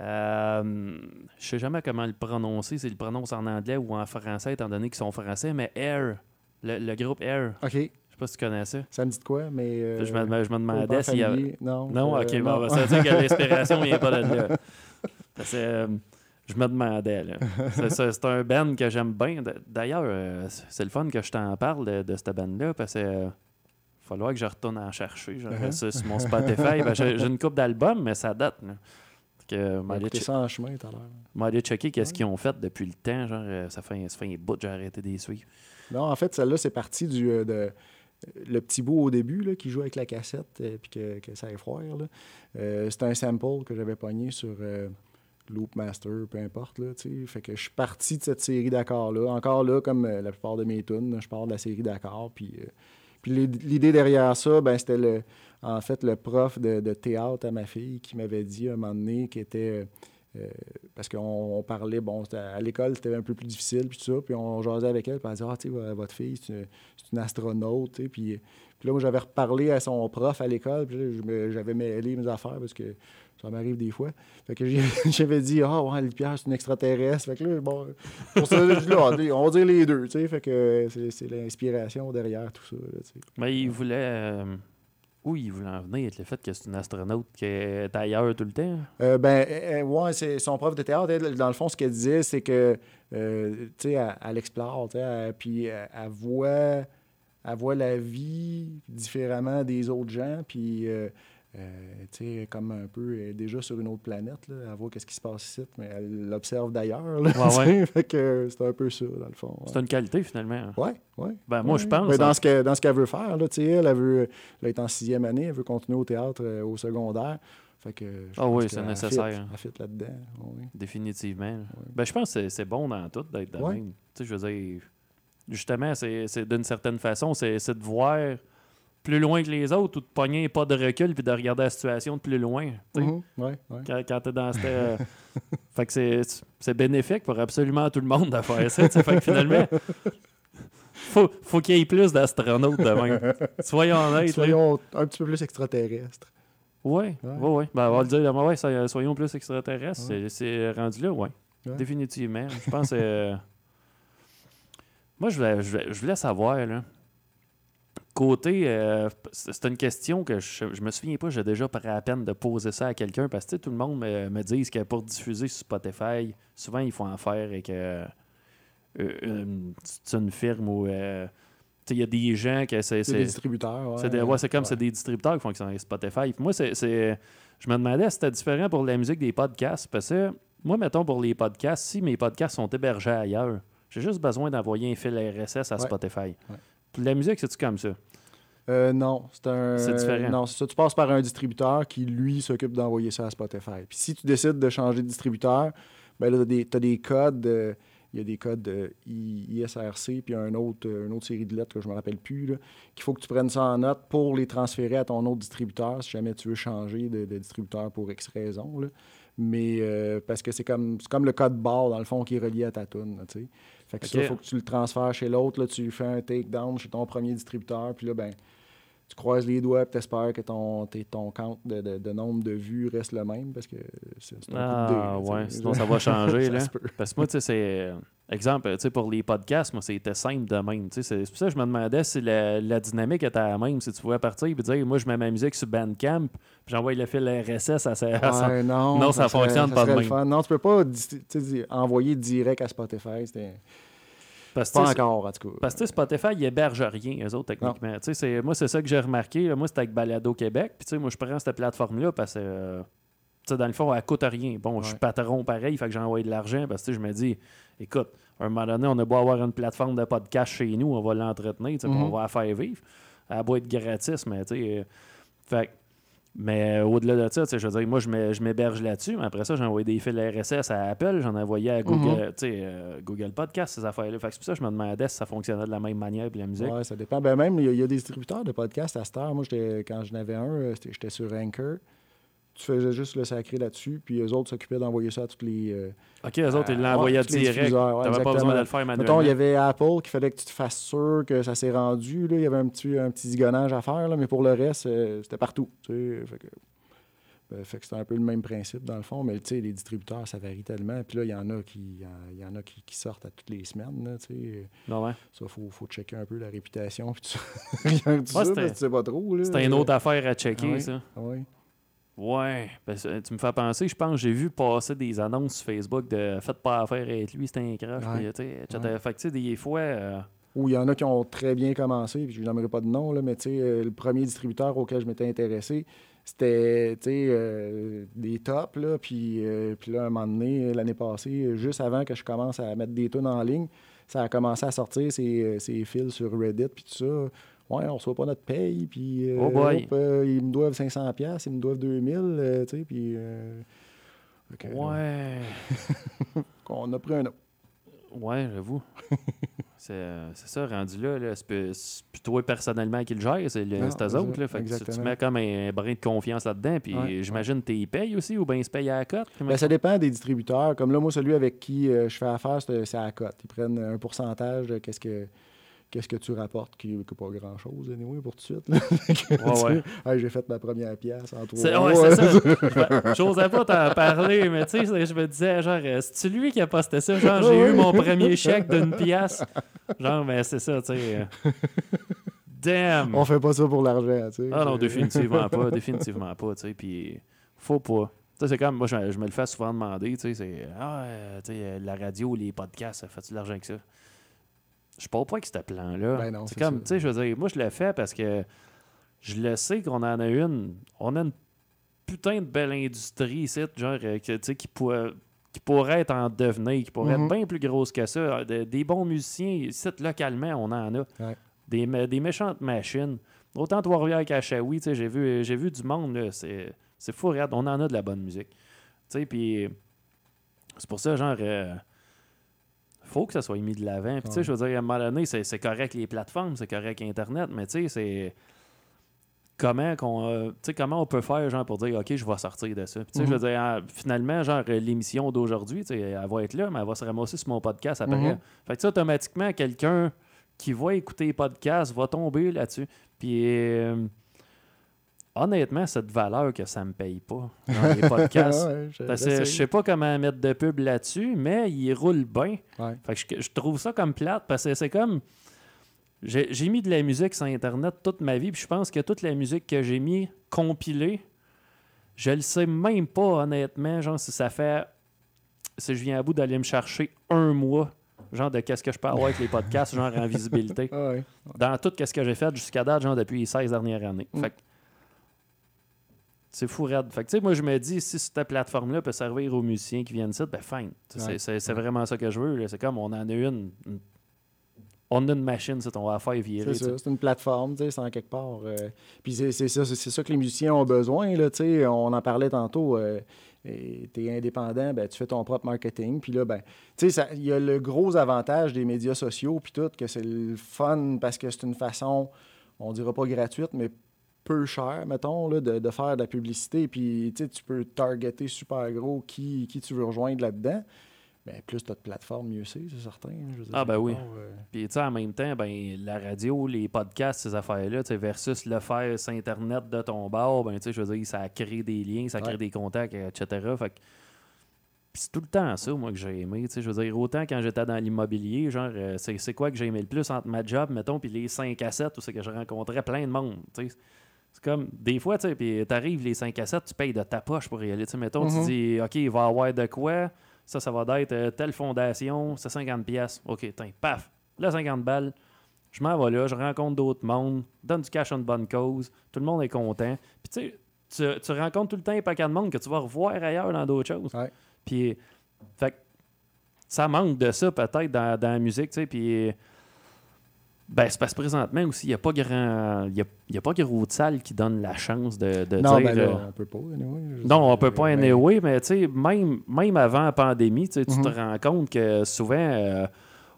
S1: euh, je sais jamais comment le prononcer, s'il le prononce en anglais ou en français, étant donné qu'ils sont français, mais Air, le, le groupe Air,
S2: OK.
S1: je sais pas si tu connais ça.
S2: Ça me dit de quoi, mais. euh,
S1: je, me, je me demandais s'il y avait.
S2: Non.
S1: Non,
S2: euh,
S1: ok,
S2: non.
S1: bon, ça veut dire que l'inspiration vient pas de là. Parce que, euh, je me demandais, là. C'est- C'est c'est un band que j'aime bien. D'ailleurs, euh, c'est le fun que je t'en parle de, de cette band-là, parce que euh, il falloir que je retourne en chercher. Genre,
S2: Uh-huh.
S1: ça, sur mon Spotify. Ben, J'ai j'ai une coupe d'albums, mais ça date. Là. Que, che-
S2: ça en chemin tout à l'heure.
S1: m'aller checker qu'est-ce qu'ils ont fait depuis le temps. Genre, euh, ça fait, un- ça fait un bout que j'ai arrêté les suivre.
S2: Non, en fait, celle-là, c'est parti du. euh, de, le petit bout au début là, qui joue avec la cassette et puis que, que ça effroire. Euh, c'est un sample que j'avais pogné sur euh, Loop Master, peu importe. Là, fait que je suis parti de cette série d'accords-là. Encore là, comme euh, la plupart de mes tunes, je pars de la série d'accords. Puis, euh, puis l'id- l'idée derrière ça, ben, c'était le, en fait le prof de, théâtre à ma fille qui m'avait dit un moment donné qui était. euh, parce qu'on on parlait, bon, à l'école, c'était un peu plus difficile, puis tout ça. Puis on jasait avec elle, puis elle disait, ah, tu sais, vo- votre fille, c'est une, astronaute. Puis, puis là, moi, j'avais reparlé à son prof à l'école, puis j'avais mêlé mes affaires, parce que ça m'arrive des fois. Fait que j'avais dit, ah, ouais, le Pierre, c'est une extraterrestre. Fait que là, bon, pour ça, je dis, là, on va dire les deux, tu sais. Fait que c'est l'inspiration derrière tout ça, là.
S1: Mais il voulait. euh, où il voulait en venir avec le fait que c'est une astronaute qui est ailleurs tout le temps?
S2: Euh, ben, euh, ouais, c'est son prof de théâtre. elle, dans le fond, ce qu'elle disait, c'est que, tu sais, elle, elle explore, tu sais, puis elle, elle voit, elle voit la vie différemment des autres gens, puis, euh, euh, comme un peu, est déjà sur une autre planète, là, elle voit qu'est-ce qui se passe ici, mais elle l'observe d'ailleurs,
S1: Ouais, ouais.
S2: fait que c'est un peu ça, dans le fond.
S1: C'est une qualité finalement.
S2: Ouais, ouais.
S1: Ben, moi, je pense.
S2: Ben,
S1: hein.
S2: dans ce que- dans ce qu'elle veut faire, là, elle, elle veut, elle est en sixième année, elle veut continuer au théâtre euh, au secondaire. Fait que je
S1: Ah
S2: pense
S1: oui, c'est nécessaire,
S2: fit-
S1: hein.
S2: Là-dedans. oui.
S1: Définitivement. Ben, je pense que c'est- bon dans tout d'être
S2: Ouais.
S1: même. Tu sais, je veux dire, justement, c'est d'une certaine façon, c'est de voir plus loin que les autres ou de pogner pas de recul puis de regarder la situation de plus loin.
S2: Mhm, ouais, ouais.
S1: Quand, quand t'es dans cette. euh, fait que c'est- bénéfique pour absolument tout le monde de faire ça. Fait que finalement, faut, faut qu'il y ait plus d'astronautes de même. Soyons honnêtes. là.
S2: Soyons un petit peu plus extraterrestres.
S1: Oui, oui, oui. Ben, on va le dire, ouais, ça- soyons plus extraterrestres. C'est- rendu là, oui.
S2: Ouais.
S1: Définitivement. Je pense. euh, Moi, je voulais, je, voulais, je voulais savoir, là. Côté. euh, c'est une question que je, je me souviens pas, j'ai déjà pris la peine de poser ça à quelqu'un parce que tout le monde me, me dit que pour diffuser sur Spotify, souvent il faut en faire avec euh, euh, une, c'est une firme ou. euh, il y a des gens que c'est.
S2: C'est des distributeurs. Ouais,
S1: C'est des- ouais, c'est comme
S2: Ouais.
S1: c'est des distributeurs qui font que c'est Spotify. Puis moi, c'est, c'est- je me demandais si c'était différent pour la musique des podcasts. Parce que moi, mettons pour les podcasts, si mes podcasts sont hébergés ailleurs, j'ai juste besoin d'envoyer un fil RSS à. Spotify. La musique, c'est-tu comme ça?
S2: Euh, non, c'est un.
S1: C'est différent.
S2: Non, c'est ça. Tu passes par un distributeur qui, lui, s'occupe d'envoyer ça à Spotify. Puis si tu décides de changer de distributeur, ben là, tu as, des codes. euh, il y a des codes euh, ISRC, puis un autre, une autre série de lettres que je me rappelle plus, qu'il faut que tu prennes ça en note pour les transférer à ton autre distributeur si jamais tu veux changer de, de distributeur pour X raison. là. Mais euh, parce que c'est comme, comme le code barre, dans le fond, qui est relié à ta tune. là, tu sais. Fait que ça, faut que tu le transfères chez l'autre. là, Tu fais un takedown chez ton premier distributeur, puis là, ben, tu croises les doigts et tu espères que ton, ton compte de, de- de nombre de vues reste le même parce que c'est un
S1: Ah,
S2: coup de dé, là, tu
S1: ouais. Sinon, ça va changer,
S2: Ça
S1: là. Parce que moi, tu sais, c'est. Exemple, tu sais, pour les podcasts, moi, c'était simple de même. C'est pour ça que je me demandais si la, la dynamique était la même. Si tu pouvais partir et dire, moi, je mets ma musique sur Bandcamp, puis j'envoie le fil RSS à, sa-
S2: Ouais, non,
S1: Non, ça
S2: serait-
S1: fonctionne
S2: ça
S1: pas de même.
S2: Non, tu peux pas envoyer direct à Spotify. C'était
S1: Parce que,
S2: pas encore, en tout cas.
S1: Parce que Spotify, ils hébergent rien, eux autres, techniquement. C'est- moi, c'est ça que j'ai remarqué. là. Moi, c'était avec Balado Québec. Puis, moi, je prends cette plateforme-là parce que, euh, dans le fond, elle coûte rien. Bon, je suis patron pareil, fait que j'ai envoyé de l'argent parce que, je me dis, écoute, à un moment donné, on a beau avoir une plateforme de podcast chez nous, on va l'entretenir, on va la faire vivre. Elle a beau être gratis, mais, tu sais, euh, fait mais euh, au-delà de ça, je veux dire, moi, je m'héberge là-dessus, mais après ça, j'ai envoyé des fils RSS à Apple, j'en ai envoyé à Google, euh, Google Podcast, ces affaires-là. Fait que c'est pour ça que je me demandais si ça fonctionnait de la même manière, puis la musique.
S2: Ouais, ça dépend. Ben même, il y, y a des distributeurs de podcasts à cette heure. Moi, quand j'en avais un, euh, j'étais sur Anchor. Tu faisais juste le sacré là-dessus, puis eux autres s'occupaient d'envoyer ça à toutes les. euh,
S1: OK, eux autres, ils
S2: les
S1: direct.
S2: diffuseurs, ouais,
S1: pas besoin de le faire manuellement.
S2: Mettons, il y avait Apple qui fallait que tu te fasses sûr que ça s'est rendu. Là. Il y avait un petit, un petit zigonnage à faire, là, mais pour le reste, euh, c'était partout. tu sais. Fait que- fait que c'est un peu le même principe dans le fond, mais tu sais, les distributeurs, ça varie tellement. Puis là, il y en a qui il y en a qui, qui sortent à toutes les semaines. Là, tu sais.
S1: Non, ouais?
S2: Ça, faut, faut checker un peu la réputation. Puis ça. Rien
S1: Ouais,
S2: ça,
S1: c'était-
S2: tu sais pas trop.
S1: C'est une autre affaire à checker,
S2: Ouais.
S1: ça.
S2: Ah ouais.
S1: Ouais. Ben, tu me fais penser, je pense que j'ai vu passer des annonces sur Facebook de Faites pas affaire avec lui, c'est un crash.
S2: Ouais.
S1: puis, tu sais, etc. Fait que, des fois. euh,
S2: Ou il y en a qui ont très bien commencé, puis je n'aimerais pas de nom, là, mais euh, le premier distributeur auquel je m'étais intéressé, c'était euh, des tops, là, puis, euh, puis là, un moment donné, l'année passée, juste avant que je commence à mettre des tunes en ligne, ça a commencé à sortir ces, ces fils sur Reddit, puis tout ça. Ouais, on reçoit pas notre paye, puis euh,
S1: Oh boy.
S2: euh, ils me doivent 500$, piastres, ils me doivent 2000$, euh, tu sais, puis...
S1: Ouais.
S2: On a pris un autre.
S1: Ouais, j'avoue. c'est c'est ça, rendu là. là c'est plus toi personnellement qui le gère, c'est c'est autres. Là, fait que tu- tu mets comme un brin de confiance là-dedans. Puis
S2: Ouais,
S1: j'imagine que tu y payes aussi ou bien ils se payent à la cote.
S2: Ben, ça dépend des distributeurs. Comme là, moi, celui avec qui euh, je fais affaire, c'est c'est à la cote. Ils prennent un pourcentage de qu'est-ce que qu'est-ce que tu rapportes, qui n'est pas grand-chose, anyway, pour tout de suite.
S1: Ouais,
S2: hey, J'ai fait ma première pièce en trois mois.
S1: ouais, c'est ça. J'osais pas t'en parler, mais tu sais, je me disais, genre, euh, c'est-tu lui qui a posté ça? Genre, j'ai eu mon premier chèque d'une pièce. Genre, mais c'est ça, tu sais. euh. Damn!
S2: On fait pas ça pour l'argent, tu sais.
S1: Ah non, définitivement pas, définitivement pas, tu sais, puis faut pas. C'est comme, moi, je, je me le fais souvent demander, tu sais, c'est, ah, euh, tu sais, la radio, les podcasts, ça fait-tu de l'argent que ça? Je parle pas avec ce plan-là.
S2: Ben
S1: c'est comme, tu sais, je veux dire, moi, je le fais parce que je le sais qu'on en a une, on a une putain de belle industrie ici, genre, euh, que, tu sais, qui pourrait qui pourrait être en devenir, qui pourrait
S2: Mhm.
S1: être bien plus grosse que ça. De- des bons musiciens, ici, localement, on en a.
S2: Ouais.
S1: Des, des méchantes machines. Autant Trois-Rivières sais, j'ai vu, vu du monde, là, c'est, c'est fou, regarde, on en a de la bonne musique. Tu sais, puis c'est pour ça, genre, euh, faut que ça soit mis de l'avant. Puis, tu sais, je veux dire, à un moment donné, c'est, correct les plateformes, c'est correct Internet, mais tu sais, c'est comment qu'on euh, tu sais, comment on peut faire genre pour dire OK, je vais sortir de ça. Puis, tu sais, je veux dire ah, finalement genre l'émission d'aujourd'hui, tu sais, elle va être là, mais elle va se ramasser sur mon podcast après.
S2: Mhm.
S1: Fait que automatiquement quelqu'un qui va écouter les podcasts va tomber là-dessus. Puis euh, honnêtement, cette valeur que ça me paye pas dans les podcasts.
S2: Ouais, je-
S1: je sais pas comment mettre de pub là-dessus, mais il roule bien.
S2: Ouais.
S1: Fait que je, je trouve ça comme plate parce que c'est comme. J'ai mis de la musique sur Internet toute ma vie, puis je pense que toute la musique que j'ai mis compilée, je le sais même pas honnêtement, genre si ça fait. Si je viens à bout d'aller me chercher un mois, genre de qu'est-ce que je peux avoir avec les podcasts, genre en visibilité,
S2: ouais.
S1: dans tout ce que j'ai fait jusqu'à date, genre depuis les 16 dernières années.
S2: Mm.
S1: Fait que c'est fou raide. Fait que, tu sais, moi, je me dis, si cette plateforme-là peut servir aux musiciens qui viennent ici, ben fine.
S2: Ouais.
S1: C'est vraiment ça que je veux. C'est comme, on en a une. une- on a une machine, c'est on va la faire virer.
S2: C'est ça, c'est une plateforme, tu sais, c'est en quelque part. euh, puis c'est ça, ça que les musiciens ont besoin, là, tu sais. On en parlait tantôt. euh, tu es indépendant, ben, tu fais ton propre marketing. Puis là, ben, tu sais, il y a le gros avantage des médias sociaux, puis tout, que c'est le fun parce que c'est une façon, on dira pas gratuite, mais peu cher, mettons, là, de, de faire de la publicité. Puis, tu peux targeter super gros qui, qui tu veux rejoindre là-dedans. Ben, plus tu as de plateforme, mieux c'est, c'est certain. Je dire,
S1: Ah, ben oui.
S2: euh,
S1: Puis, tu sais, en même temps, ben, la radio, les podcasts, ces affaires-là, versus le faire sur Internet de ton bar, ben, tu sais, je veux dire, ça crée des liens, ça crée
S2: Ouais.
S1: des contacts, etc. Fait que puis c'est tout le temps ça, moi, que j'ai aimé. Je veux dire, autant quand j'étais dans l'immobilier, genre, euh, c'est, c'est quoi que j'ai aimé le plus entre ma job, mettons, puis les 5 à 7 où c'est que je rencontrais plein de monde. C'est comme, des fois, tu sais, puis t'arrives les 5 à 7, tu payes de ta poche pour y aller. Tu sais, mettons,
S2: Mhm.
S1: tu dis, OK, il va y avoir de quoi, ça, ça va être euh, telle fondation, c'est 50 pièces. OK, tiens, paf, là, 50 balles. Je m'en vais là, je rencontre d'autres mondes, donne du cash à une bonne cause, tout le monde est content. Puis tu sais, tu, tu rencontres tout le temps un paquet de monde que tu vas revoir ailleurs dans d'autres choses.
S2: Ouais.
S1: Puis, fait que ça manque de ça peut-être dans, dans la musique, tu sais. Puis, ben, c'est parce que présentement aussi, il n'y a pas grand. Il y a, y a pas gros de salles qui donnent la chance de, de
S2: non,
S1: dire.
S2: ben là,
S1: euh,
S2: on peut pas. anyway,
S1: non, on peut pas anyway, mais tu sais, même, même avant la pandémie, tu te
S2: Mhm.
S1: rends compte que souvent, euh,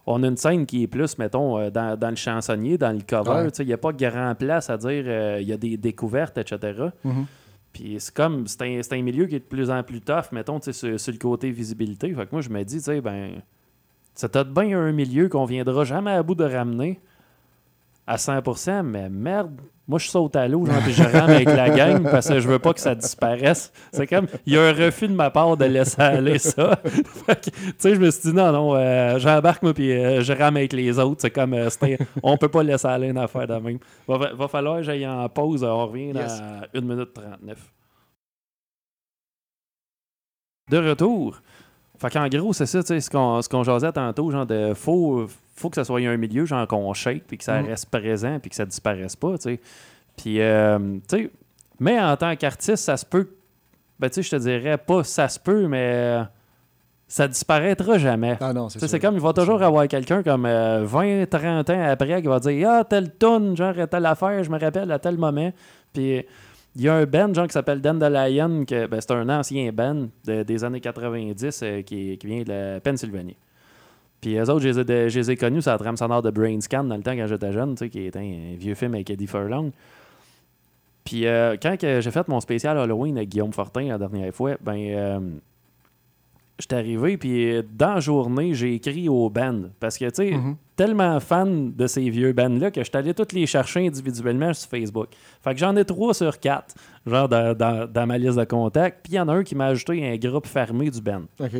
S1: on a une scène qui est plus, mettons, euh, dans, dans le chansonnier, dans le cover.
S2: Ouais.
S1: tu sais, Il n'y a pas grand place à dire euh, il y a des découvertes, etc.
S2: Mhm.
S1: Puis c'est comme, c'est un, un milieu qui est de plus en plus tough, mettons, tu sais, sur, sur le côté visibilité. Fait que moi, je me dis, tu sais, ben, c'est peut-être bien un milieu qu'on viendra jamais à bout de ramener à 100%, mais merde, moi, je saute à l'eau, genre, puis je rame avec la gang parce que je veux pas que ça disparaisse. C'est comme, il y a un refus de ma part de laisser aller ça. Tu sais, je me suis dit, non, non, euh, j'embarque, moi, puis euh, je rame avec les autres. C'est comme, euh, on peut pas laisser aller une affaire de même. Va, va falloir que j'aille en pause. On revient
S2: Yes.
S1: à 1 minute 39. De retour. Fait qu'en gros, c'est ça, tu sais, ce qu'on ce qu'on jasait tantôt, genre de faut, faut que ça soit un milieu, genre qu'on shake, puis que ça
S2: Mm.
S1: reste présent, puis que ça disparaisse pas, tu sais. Puis, euh, tu sais, mais en tant qu'artiste, ça se peut, ben, tu sais, je te dirais pas ça se peut, mais euh, ça disparaîtra jamais.
S2: Ah non, c'est
S1: comme, il va toujours avoir quelqu'un comme euh, 20, 30 ans après qui va dire Ah, telle tune, genre, telle affaire, je me rappelle à tel moment. Puis il y a un band, genre, qui s'appelle Dandelion, que ben, c'est un ancien band de- des années 90 euh, qui, qui vient de la Pennsylvanie. Puis eux autres, je les ai, de- je les ai connus sur la trame sonore de Brain Scan dans le temps quand j'étais jeune, tu sais, qui était un vieux film avec Eddie Furlong. Puis euh, quand j'ai fait mon spécial Halloween avec Guillaume Fortin la dernière fois, ben. euh, J'étais arrivé, puis dans la journée, j'ai écrit au band. Parce que, tu sais,
S2: Mhm.
S1: tellement fan de ces vieux bands-là que je suis allé toutes les chercher individuellement sur Facebook. Fait que j'en ai trois sur quatre, genre dans, dans- dans ma liste de contacts. Puis il y en a un qui m'a ajouté un groupe fermé du band.
S2: OK.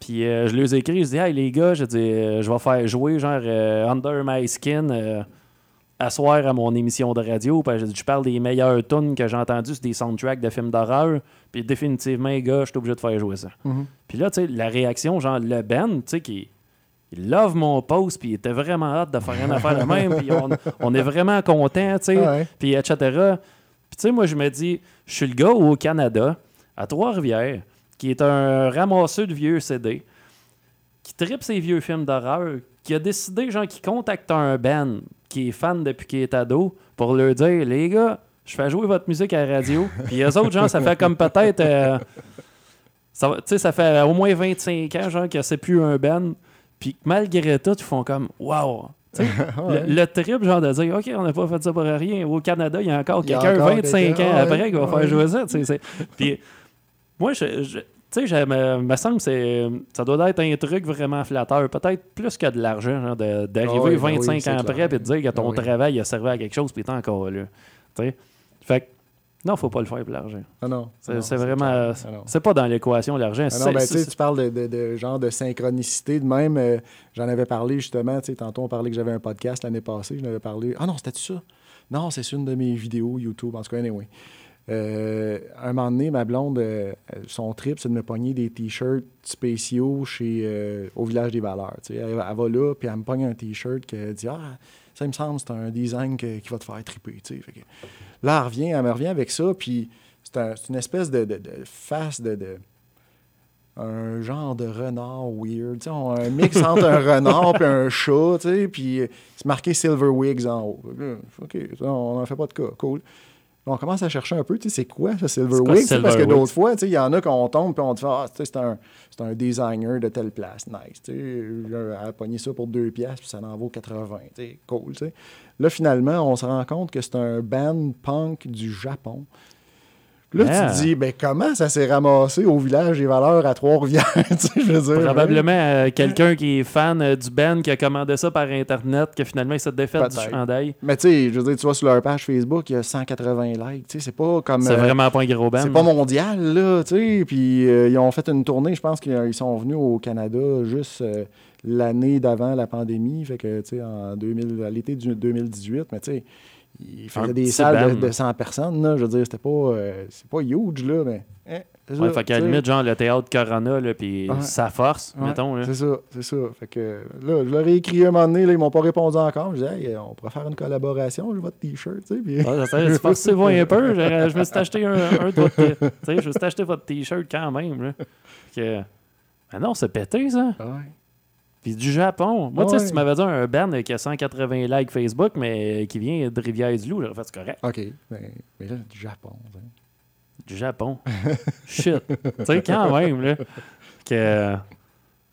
S1: Puis euh, je leur ai écrit, je dis, hey les gars, je dis, euh, je vais faire jouer genre euh, Under My Skin euh, à soir à mon émission de radio. Puis je, dis, je parle des meilleures tunes que j'ai entendues sur des soundtracks de films d'horreur. Puis définitivement, les gars, je suis obligé de faire jouer ça.
S2: Mhm.
S1: Puis là, tu sais, la réaction, genre le band, tu sais, qui il love mon post, puis il était vraiment hâte de faire une affaire de même, puis on, on est vraiment content, tu sais, puis etc. Puis tu sais, moi, je me dis, je suis le gars au Canada, à Trois-Rivières, qui est un ramasseur de vieux CD, qui tripe ses vieux films d'horreur, qui a décidé, genre, qui contacte un band qui est fan depuis qu'il est ado, pour leur dire, les gars, je fais jouer votre musique à la radio, puis eux autres, genre, ça fait comme peut-être... euh, ça, va- tu sais, ça fait au moins 25 ans, genre, que c'est plus un band. Puis malgré tout, ils font comme
S2: Ouais.
S1: le, le trip, genre, de dire OK, on n'a pas fait ça pour rien. Au Canada, il y a encore quelqu'un
S2: encore
S1: 25
S2: quelqu'un,
S1: ans
S2: ouais,
S1: après qui va
S2: ouais.
S1: faire jouer ça. Puis moi, je. je- tu sais, je- me, me semble que ça doit être un truc vraiment flatteur. Peut-être plus que de l'argent, d'arriver
S2: Ah oui, ben oui,
S1: 25 ans après et de dire que ton
S2: Ah oui.
S1: travail a servi à quelque chose puis t'es encore là. Tu sais? Fait que, non, faut pas le faire pour l'argent.
S2: Ah non.
S1: C'est c'est vraiment.
S2: Ah.
S1: C'est pas dans l'équation, l'argent.
S2: Ah non, ben, tu parles de, de- de genre de synchronicité. De même, euh, j'en avais parlé justement. tu sais, Tantôt, on parlait que j'avais un podcast l'année passée. J'en avais parlé. Ah non, c'était ça? Non, c'est sur une de mes vidéos YouTube. En tout cas, anyway. Euh, un moment donné, ma blonde, euh, son trip, c'est de me pogner des t-shirts spéciaux euh, au Village des Valeurs. Elle, elle va là, puis elle me pogne un t-shirt qu'elle dit Ah, ça me semble, c'est un design qui va te faire triper. là, elle revient, elle me revient avec ça, puis c'est un- c'est une espèce de, face de, un genre de renard weird. on- un mix entre un renard et un chat, puis c'est marqué Silver Wigs en haut. OK, on n'en fait pas de cas. Cool. On commence à chercher un peu, tu sais, c'est quoi Silver Wigs? tu sais, Parce que
S1: Silver
S2: d'autres fois, tu sais, il y en a qu'on tombe puis on te fait Ah, tu sais, c'est un, un designer de telle place. Nice. Tu sais, a pogné ça pour deux piastres puis ça en vaut 80. Tu sais, cool. Tu sais. Là, finalement, on se rend compte que c'est un band punk du Japon. Là,
S1: Ah.
S2: tu te dis, ben, comment ça s'est ramassé au village des valeurs à Trois-Rivières?
S1: Probablement euh, quelqu'un qui est fan euh, du band qui a commandé ça par Internet, que finalement il s'est défait du chandail.
S2: Mais tu sais, je veux dire, tu vois sur leur page Facebook, il y a 180 likes. C'est pas comme.
S1: C'est
S2: euh,
S1: vraiment pas un gros band.
S2: C'est pas mondial, là, tu sais. Puis ils ont fait une tournée, je pense qu'ils sont venus au Canada juste l'année d'avant la pandémie, fait que, tu sais, en 2000, à l'été du 2018, mais tu sais, ils faisaient
S1: Un
S2: des salles de, de 100 personnes, là. Je veux dire, c'était pas, euh, c'est pas huge, là, mais. hein, c'est
S1: Ouais, fait qu'à la limite, genre le théâtre Corona, là, puis
S2: Ouais.
S1: sa force,
S2: Ouais,
S1: mettons. Là.
S2: C'est ça, c'est ça. Fait que là, je leur ai écrit un moment donné, là, ils m'ont pas répondu encore. Je disais, hey, on pourrait faire une collaboration, j'ai votre t-shirt, tu sais. Puis...
S1: C'est forcez-vous un peu? Je, je me suis acheté un, un de votre. Tu sais, je me suis acheté votre t-shirt quand même. Là. Que... Ben non, c'est pété, ça.
S2: Ouais.
S1: Puis du Japon. Moi, tu sais, si tu m'avais dit un band qui a 180 likes Facebook, mais qui vient de Rivière-du-Loup, j'aurais fait c'est correct.
S2: OK. Mais, mais là, du Japon.
S1: Du Japon. Shit. tu sais, quand même, là. Que.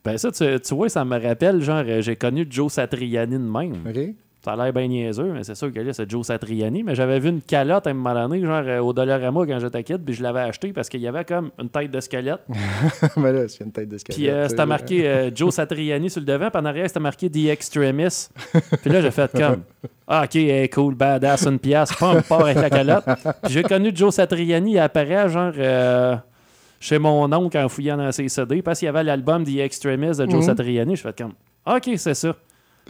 S1: Ben ça, tu, tu vois, ça me rappelle, genre, euh, j'ai connu Joe Satriani de même.
S2: OK?
S1: Ça a l'air bien niaiseux, mais c'est sûr que là, c'est Joe Satriani. Mais j'avais vu une calotte à un moment donné, genre euh, au Dollarama quand j'étais kid, puis je l'avais acheté parce qu'il y avait comme une tête de squelette.
S2: mais là, c'est une tête de squelette.
S1: Puis euh, c'était marqué euh, Joe Satriani sur le devant, puis en arrière, c'était marqué The Extremis. puis là, j'ai fait comme Ah, ok, hey, cool, badass, une pièce, pam, part avec la calotte. Puis j'ai connu Joe Satriani, il apparaît genre euh, chez mon oncle en fouillant dans ses CD, parce qu'il y avait l'album The Extremis de Joe
S2: Mhm.
S1: Satriani. Je fais comme Ok, c'est ça.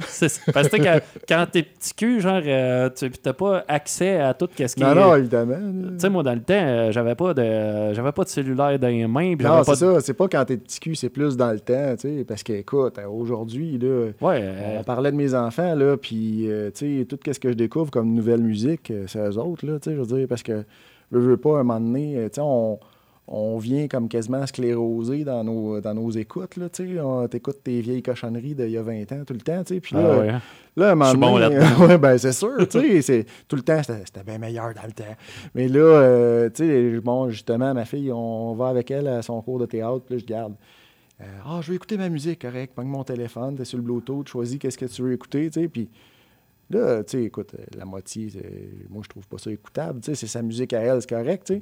S1: C'est ça. Parce que quand, quand t'es petit cul, genre, euh, tu t'as pas accès à tout ce qui
S2: Non,
S1: est.
S2: non, évidemment.
S1: Tu sais, moi, dans le temps, euh, j'avais pas de j'avais pas de cellulaire dans les mains.
S2: Non, c'est
S1: de-
S2: ça. C'est pas quand t'es petit cul, c'est plus dans le temps, tu sais. Parce que, écoute, aujourd'hui, là,
S1: Ouais, euh,
S2: on parlait de mes enfants, là, puis, tu sais, tout ce que je découvre comme nouvelle musique, c'est eux autres, là, tu sais, je veux dire, parce que, je veux pas, à un moment donné, tu sais, on, on vient comme quasiment sclérosé dans nos, dans nos écoutes, là. On t'écoute tes vieilles cochonneries d'il y a 20 ans tout le temps, tu sais. Puis là,
S1: ah ouais, hein?
S2: Là, à un moment
S1: bon
S2: donné, ouais, ben c'est sûr, tu sais, c'est- tout le temps, c'était c'était bien meilleur dans le temps. Mais là, euh, tu sais, bon, justement, ma fille, on va avec elle à son cours de théâtre, puis là, je garde. Euh, Ah, je vais écouter ma musique, correct. Pogne mon téléphone, t'es sur le Bluetooth, choisis qu'est-ce que tu veux écouter, tu sais, puis là, tu sais, écoute, la moitié, moi, je trouve pas ça écoutable, tu sais, c'est sa musique à elle, c'est correct, tu sais.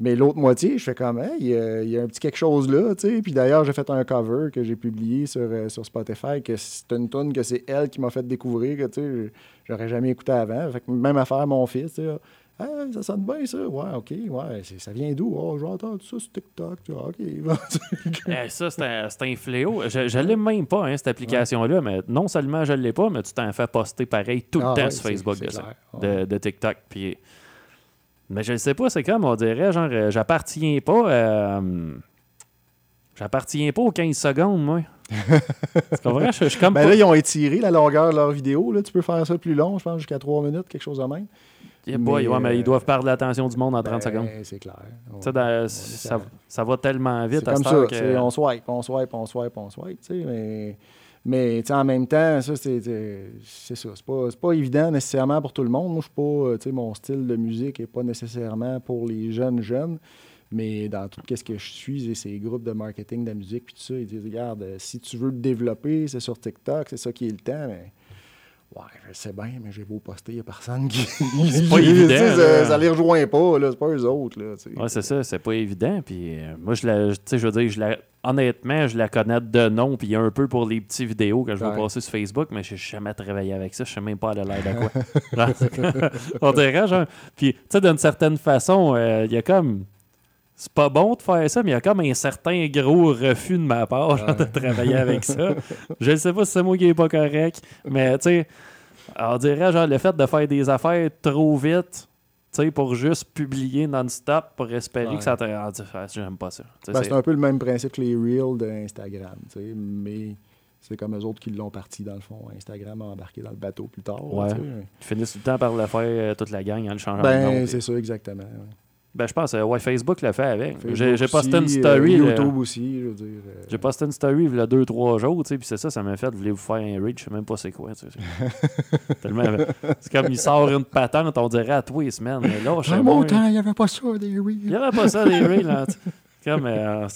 S2: Mais l'autre moitié, je fais comme, hey, il y a- il y, a un petit quelque chose là, tu sais. Puis d'ailleurs, j'ai fait un cover que j'ai publié sur, euh, sur Spotify, que c'est une tune que c'est elle qui m'a fait découvrir, que, tu sais, j'aurais jamais écouté avant. Fait que même affaire, mon fils, tu sais. Ah, ça sonne bien, ça. Ouais, OK, ouais. Ça vient d'où? Oh, j'entends ça sur TikTok. Tu vois, OK.
S1: Eh, ça, c'est un, fléau. Je, je l'ai même pas, hein, cette application-là, mais non seulement je l'ai pas, mais tu t'en fais poster pareil tout le
S2: Ah
S1: temps
S2: ouais,
S1: sur Facebook de, ça, de, de TikTok. Puis... Mais je ne sais pas, c'est comme on dirait, genre, euh, j'appartiens pas. euh, J'appartiens pas aux 15 secondes, moi. tu comprends? Je, je suis comme.
S2: Ben
S1: pas-
S2: là, ils ont étiré la longueur de leur vidéo. Là. Tu peux faire ça plus long, je pense, jusqu'à 3 minutes, quelque chose de même.
S1: Yeah, boy,
S2: mais,
S1: ouais, mais
S2: euh,
S1: ils doivent perdre l'attention du monde en 30
S2: Ben,
S1: secondes.
S2: C'est clair.
S1: Tu sais, dans- ça, ça va tellement vite
S2: C'est
S1: à
S2: comme ça.
S1: que-
S2: On swipe, on swipe, on swipe, on swipe. tu sais, Mais, mais en même temps, ça, c'est ça. C'est pas, pas évident nécessairement pour tout le monde. Moi, je suis pas. euh, Mon style de musique n'est pas nécessairement pour les jeunes jeunes. Mais dans tout ce que je suis, et ces groupes de marketing de la musique, puis tout ça, ils disent Regarde, si tu veux le développer, c'est sur TikTok, c'est ça qui est le temps. Mais ouais, je sais bien, mais j'ai beau poster, il n'y a personne qui.
S1: C'est pas évident,
S2: Ça, ça les rejoint pas, là, c'est pas eux autres. Là.
S1: Ouais, c'est ça, c'est pas évident. Puis euh, moi, je la, je veux dire, je la, honnêtement, je la connais de nom, puis un peu pour les petits vidéos que je vais passer sur Facebook, mais je n'ai jamais travaillé avec ça. Je sais même pas à l'air de quoi. On dirait, genre. Puis, tu sais, d'une certaine façon, euh, il y a comme. C'est pas bon de faire ça, mais il y a comme un certain gros refus de ma part genre, de travailler avec ça. Je ne sais pas si c'est moi qui est pas correct, mais tu sais, on dirait genre le fait de faire des affaires trop vite, pour juste publier non-stop pour espérer
S2: Ouais.
S1: que ça te rende. Ah, J'aime pas ça.
S2: Ben,
S1: c'est-
S2: un peu le même principe que les Reels d'Instagram, mais c'est comme eux autres qui l'ont parti dans le fond. Instagram a embarqué dans le bateau plus tard.
S1: Ouais. Ils finissent tout le temps par le faire, euh, toute la gang, en le changeant de nom.
S2: Ben, c'est ça, exactement. ouais.
S1: Ben, je pense, euh, ouais, Facebook le fait avec. J'ai posté une
S2: aussi,
S1: story.
S2: euh,
S1: là.
S2: YouTube aussi, je veux dire. euh,
S1: J'ai posté une story il y a deux, trois jours, tu sais, puis c'est ça, ça m'a fait, voulez-vous faire un read, je sais même pas c'est quoi, tu sais. c'est- Tellement, c'est comme il sort une patente, on dirait à tous les semaines, mais là, je sais
S2: Dans mon temps, il n'y avait pas ça, des
S1: Il
S2: Reels.
S1: n'y avait pas ça, des reels, sais. Comme, euh,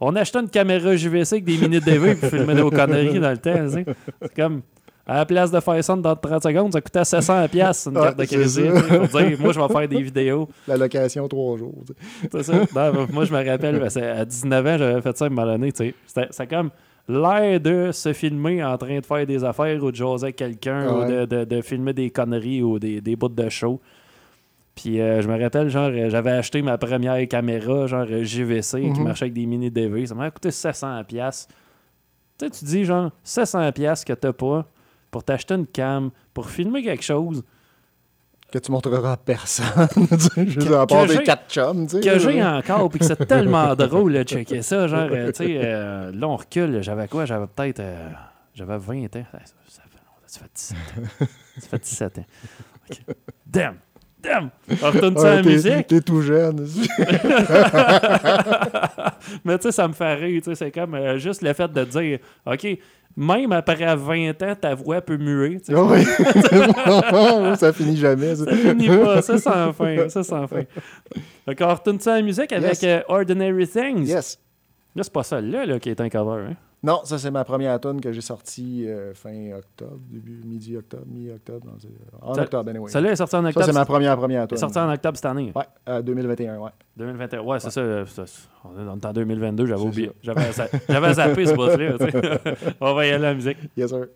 S1: on achetait une caméra JVC avec des minutes DV pour filmer nos conneries dans le temps, tu sais. C'est comme, à la place de faire ça dans 30 secondes, ça coûtait 700 pièces une carte de crédit, pour dire, moi, je vais faire des vidéos.
S2: La location, trois jours.
S1: C'est ça. Non, moi, je me rappelle, ben, à 19 ans, j'avais fait ça à un moment donné. tu sais. C'était c'est comme l'air de se filmer en train de faire des affaires ou de jaser quelqu'un ou de,
S2: Ouais.
S1: de- de filmer des conneries ou des, des bouts de show. Puis euh, je me rappelle, genre, euh, j'avais acheté ma première caméra, genre euh, JVC, qui
S2: Mhm.
S1: marchait avec des mini DV. Ça m'a coûté 700$. piastres. Tu sais, tu dis, genre, 700$ piastres que t'as pas pour t'acheter une cam, pour filmer quelque chose
S2: Que tu montreras à personne. veux
S1: Que-
S2: à part des
S1: j'ai-
S2: quatre chums.
S1: que j'ai encore, puis que c'est tellement drôle de checker ça. Genre, euh, tu sais, euh, là, on recule. J'avais quoi J'avais peut-être. euh, j'avais 20 ans. Ça, fait, ça fait 17 ans. Ça fait 17 ans. Ok. Damn Damn On retourne ça à
S2: Ouais,
S1: la musique?
S2: T'es tout jeune.
S1: Mais tu sais, ça me fait rire. tu sais, C'est comme euh, juste le fait de dire OK, même après 20 ans, ta voix peut muer.
S2: Ah oui. ça finit jamais. ça.
S1: Ça finit pas, ça sans fin, ça sans fin. Qu'on retourne ça à la musique avec
S2: Yes.
S1: euh, Ordinary Things?
S2: Yes.
S1: Là, c'est pas ça là, là qui est un cover. Hein?
S2: Non, ça, c'est ma première tune que j'ai sortie euh, fin octobre, début, midi octobre, mi-octobre. c'est- En
S1: Ça-
S2: octobre, anyway.
S1: Celle-là est sortie en
S2: Ça,
S1: octobre.
S2: c'est ma première première
S1: Elle
S2: tune.
S1: est sortie en octobre cette année.
S2: Ouais, euh, 2021, ouais.
S1: 2021. Ouais, c'est ça. euh, c'est ça. On est dans le temps 2022, j'avais oublié.
S2: ça.
S1: J'avais za- J'avais zappé ce boss-là. On va y aller à la musique.
S2: Yes, sir.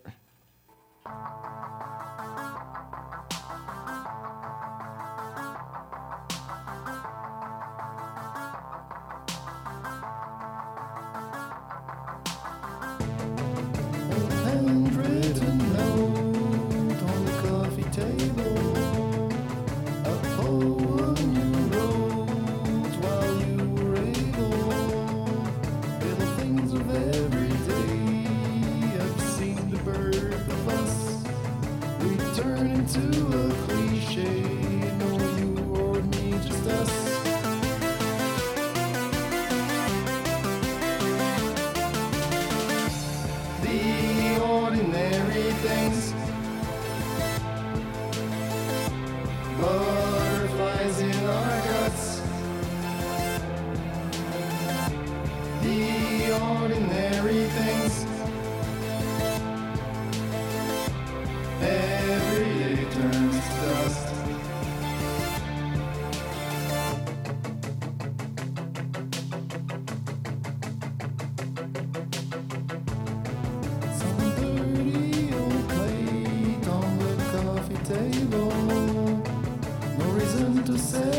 S3: Reason to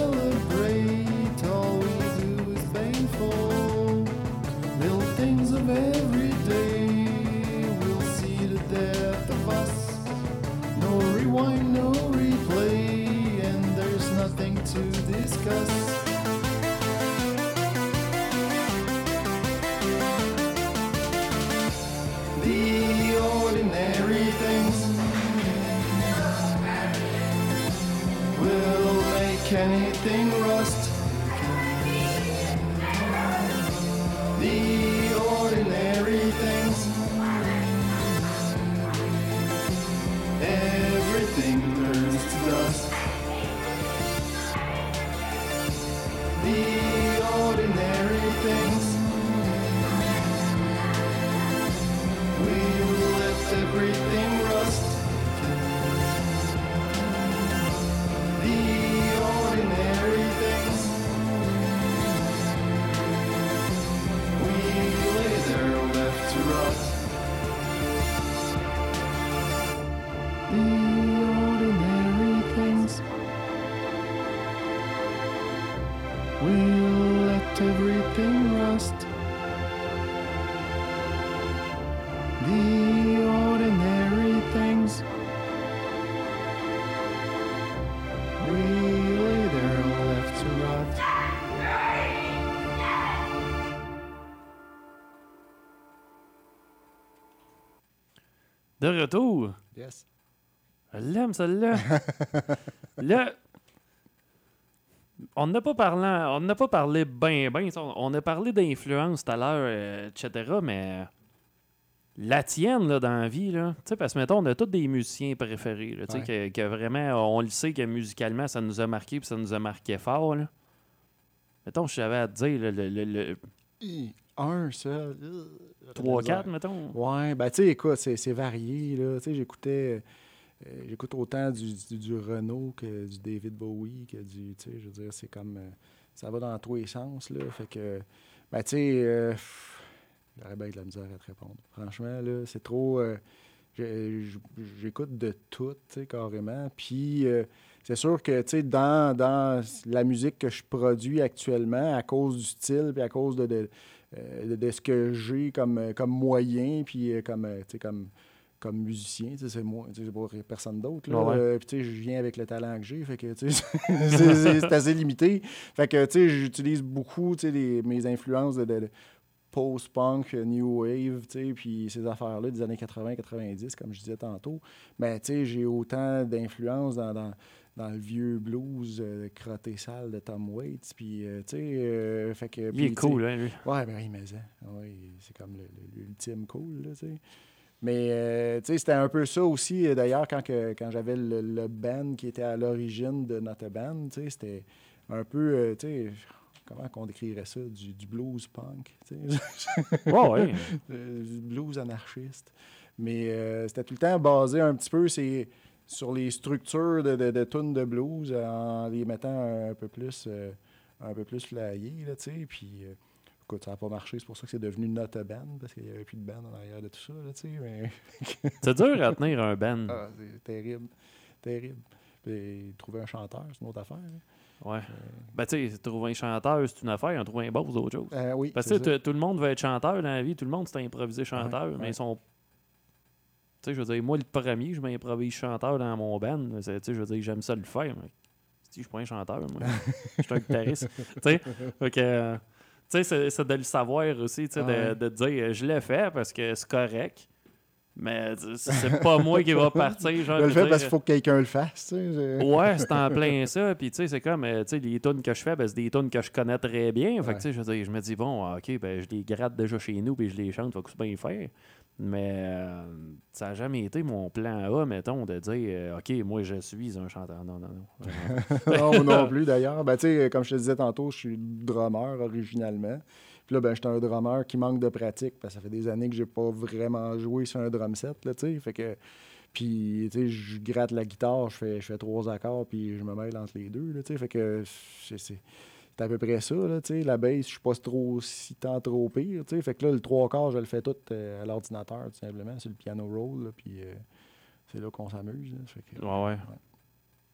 S1: De retour.
S2: Yes.
S1: L'aime, celle-là. Là, on n'a pas parlé, on n'a pas parlé ben ben. On a parlé d'influence tout à l'heure, euh, etc. Mais la tienne là, dans la vie, là, tu sais, parce que mettons, on a tous des musiciens préférés, là, tu sais, que, que vraiment, on le sait que musicalement, ça nous a marqué, puis ça nous a marqué fort. Là. Mettons, je savais à te dire, là, le, le, le
S2: Hi, Un seul. euh,
S1: 3-4, mettons.
S2: Ouais, ben tu sais, écoute, c'est c'est varié, là. Tu sais, j'écoutais... euh, J'écoute autant du, du, du Renault que du David Bowie, que du... Tu sais, je veux dire, c'est comme... euh, ça va dans tous les sens, là. Fait que... Ben tu sais... euh, J'aurais bien de la misère à te répondre. Franchement, là, c'est trop... J'écoute de tout, tu sais, carrément. Puis... c'est sûr que, tu sais, dans, dans la musique que je produis actuellement, à cause du style, puis à cause de, de, de- de ce que j'ai comme, euh, comme moyen, puis euh, comme, euh, comme, comme musicien, c'est moi, c'est pas personne d'autre. là.
S1: Ouais.
S2: Euh, puis, je viens avec le talent que j'ai, fait que, c'est- assez limité. Fait que, j'utilise beaucoup, les- mes influences de, de- de post-punk, euh, new wave, puis ces affaires-là des années 80-90, comme je disais tantôt. Mais, j'ai autant d'influence dans, dans, dans le vieux blues euh, crotté sale de Tom Waits, puis, euh, tu sais, euh, fait que...
S1: Il est cool, hein, lui.
S2: Ouais, ben oui, mais ça. Ouais, c'est comme l'ultime cool, là, tu sais. Mais, euh, tu sais, c'était un peu ça aussi, d'ailleurs, quand, que- quand j'avais le, le band qui était à l'origine de notre band, tu sais, c'était un peu, tu sais, comment qu'on décrirait ça? Du, du blues punk, tu sais.
S1: Ouais, ouais.
S2: Du blues anarchiste. Mais euh, c'était tout le temps basé un petit peu c'est, sur les structures de, de, de tunes de blues euh, en les mettant un peu plus, euh, un peu plus flyés, là, tu sais. Puis, euh, écoute, ça n'a pas marché. C'est pour ça que c'est devenu not a band, parce qu'il n'y avait plus de band en arrière de tout ça, là, tu sais. Mais
S1: C'est dur à tenir un band.
S2: ah, c'est terrible, terrible. Puis, trouver un chanteur, c'est une autre affaire. là.
S1: Ouais. Ben, tu sais, trouver un chanteur, c'est une affaire. Trouver un boss, c'est autre chose.
S2: Euh, oui,
S1: Parce que tout le monde veut être chanteur dans la vie. Tout le monde, c'est improvisé chanteur.
S2: Ouais,
S1: Mais
S2: ouais.
S1: ils sont. Sais, je veux dire, moi, le premier, je m'improvise chanteur dans mon band. Tu sais, je veux dire, j'aime ça le faire. Mais je suis pas un chanteur, moi. je suis un guitariste. tu sais, euh, c'est- de le savoir aussi, tu sais, de, dire, je l'ai fait parce que c'est correct. Mais c'est pas moi qui va partir. Genre,
S2: Je le
S1: je
S2: fais
S1: dire,
S2: parce qu'il faut que quelqu'un le fasse, tu sais. je-
S1: Ouais, c'est en plein ça. Puis, tu sais, c'est comme, euh, tu sais, les tunes que je fais, ben, c'est des tunes que je connais très bien. Fait que, tu sais, je je me dis, bon, ah, OK, ben, je les gratte déjà chez nous, puis je les chante, faut que c'est bien faire. Mais euh, ça n'a jamais été mon plan A, mettons, de dire, euh, OK, moi, je suis un chanteur. Non, non, non.
S2: Non, non plus d'ailleurs. Ben, comme je te disais tantôt, je suis drummer originalement. Puis là, ben, j'étais un drummer qui manque de pratique parce que ça fait des années que j'ai pas vraiment joué sur un drum set, là. Fait que... Puis, tu sais, je gratte la guitare, je fais, je fais trois accords, puis je me mêle entre les deux, là. Fait que c'est... c'est- à peu près ça, là, tu sais. La bass, je suis pas trop si tant trop pire, tu sais. Fait que là, le trois quarts, je le fais tout euh, à l'ordinateur, tout simplement, sur le piano roll, là, puis euh, c'est là qu'on s'amuse, que-
S1: Ouais, ouais.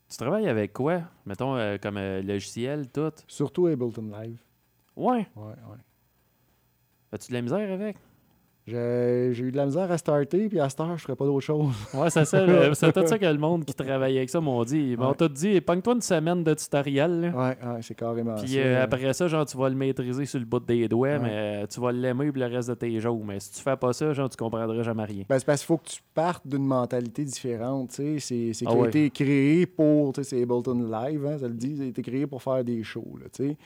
S1: Tu travailles avec quoi? Mettons, euh, comme logiciel, tout?
S2: Surtout Ableton Live.
S1: Ouais.
S2: Ouais, ouais.
S1: As-tu de la misère avec?
S2: J'ai eu de la misère à starter, puis à heure, je ferais pas d'autre chose.
S1: Ouais, c'est ça. c'est tout ça que le monde qui travaille avec ça m'ont dit.
S2: Ouais.
S1: tout dit, pogne-toi une semaine de tutoriel, là.
S2: Ouais, ouais, c'est carrément
S1: Puis
S2: ça.
S1: euh, après ça, genre, tu vas le maîtriser sur le bout des doigts,
S2: Ouais.
S1: mais euh, tu vas l'aimer pour le reste de tes jours. Mais si tu fais pas ça, genre, tu comprendras jamais rien.
S2: Ben, c'est parce qu'il faut que tu partes d'une mentalité différente. tu sais. C'est
S1: Ah
S2: qu'il a été créé pour. C'est Ableton Live, hein, ça le dit. Ça a été créé pour faire des shows. Là, tu sais.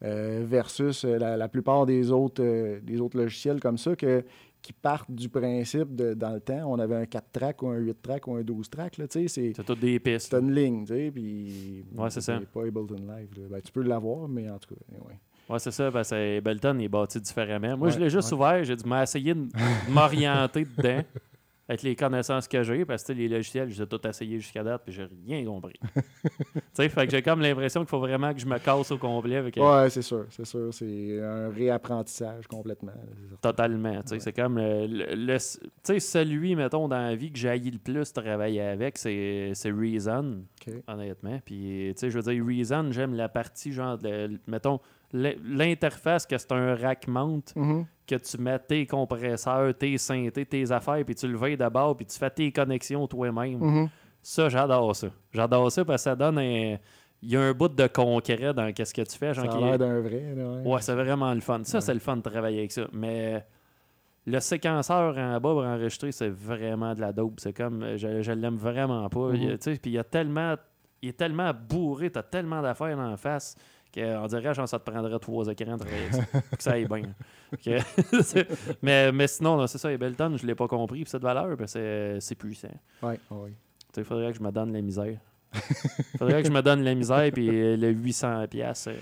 S2: Versus euh, la, la plupart des autres, euh, des autres logiciels comme ça que, qui partent du principe de dans le temps, on avait un 4 track ou un 8 track ou un 12 track. C'est
S1: toutes des pistes.
S2: c'est une ligne. Puis,
S1: Ouais, c'est ça.
S2: pas Ableton Live. Ben, tu peux l'avoir, mais en tout cas. Ouais,
S1: c'est ça, parce que Belton est bâti différemment. Moi, je l'ai juste
S2: ouais.
S1: ouvert, j'ai dû m'essayer de de m'orienter dedans avec les connaissances que j'ai, parce que les logiciels, je les ai tout essayés jusqu'à date, puis j'ai rien compris. tu sais, fait que j'ai comme l'impression qu'il faut vraiment que je me casse au complet avec
S2: Ouais, c'est sûr, c'est sûr. C'est un réapprentissage complètement.
S1: Totalement. tu sais,
S2: Ouais.
S1: C'est comme le, le- le- tu sais, celui, mettons, dans la vie que j'ai le plus travailler avec, c'est c'est Reason, honnêtement. Puis, tu sais, je veux dire, Reason, j'aime la partie, genre, de- mettons, l'interface que c'est un rack mount,
S2: Mhm.
S1: que tu mets tes compresseurs, tes synthés, tes affaires, puis tu le veilles d'abord, puis tu fais tes connexions toi-même.
S2: Mhm.
S1: Ça, j'adore ça. J'adore ça parce que ça donne un. Il y a un bout de concret dans qu'est-ce que tu fais. Genre,
S2: Ça a l'air d'un vrai. ouais.
S1: Ouais, c'est vraiment le fun. Ça,
S2: Ouais.
S1: c'est le fun de travailler avec ça. Mais le séquenceur en bas pour enregistrer, c'est vraiment de la dope. C'est comme, je, je l'aime vraiment pas.
S2: Mhm.
S1: Il y a- tu sais, Puis il y a tellement, il est tellement bourré, t'as tellement d'affaires en face qu'on dirait, genre, ça te prendrait trois écrans de travailler que ça aille bien. Que- mais, mais sinon, non, c'est ça, Ableton, je l'ai pas compris. Puis cette valeur, ben, c'est puissant.
S2: Ouais, ouais.
S1: Il faudrait que je me donne la misère. faudrait que je me donne la misère, puis le 800$. piastres, euh,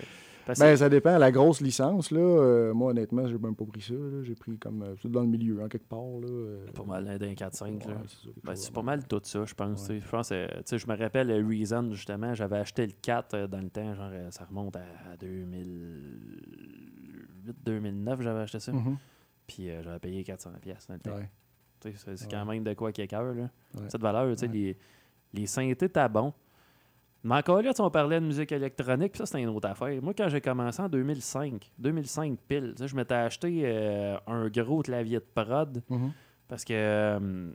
S1: parce
S2: Ben, ça dépend. La grosse licence, là, euh, moi, honnêtement, j'ai même pas pris ça. J'ai pris comme. euh, dans le milieu, en quelque part. Là, euh,
S1: pas mal hein, d'un 4-5. là.
S2: ouais, c'est
S1: Ben, pas mal tout ça, je pense.
S2: Ouais.
S1: Je pense, euh, je me rappelle Reason, justement, j'avais acheté le 4 euh, dans le temps, genre, ça remonte à, à 2008-2009, j'avais acheté ça.
S2: Mhm.
S1: Puis j'avais payé 400$ piastres dans le temps.
S2: Ouais.
S1: C'est quand même de quoi quelqu'un, là.
S2: Ouais.
S1: Cette valeur, tu sais,
S2: Ouais.
S1: les, les synthés, t'as bon. Mais encore là, on parlait de musique électronique, puis ça, c'était une autre affaire. Moi, quand j'ai commencé en 2005, 2005 pile, je m'étais acheté euh, un gros clavier de prod.
S2: Mhm.
S1: Parce que, euh,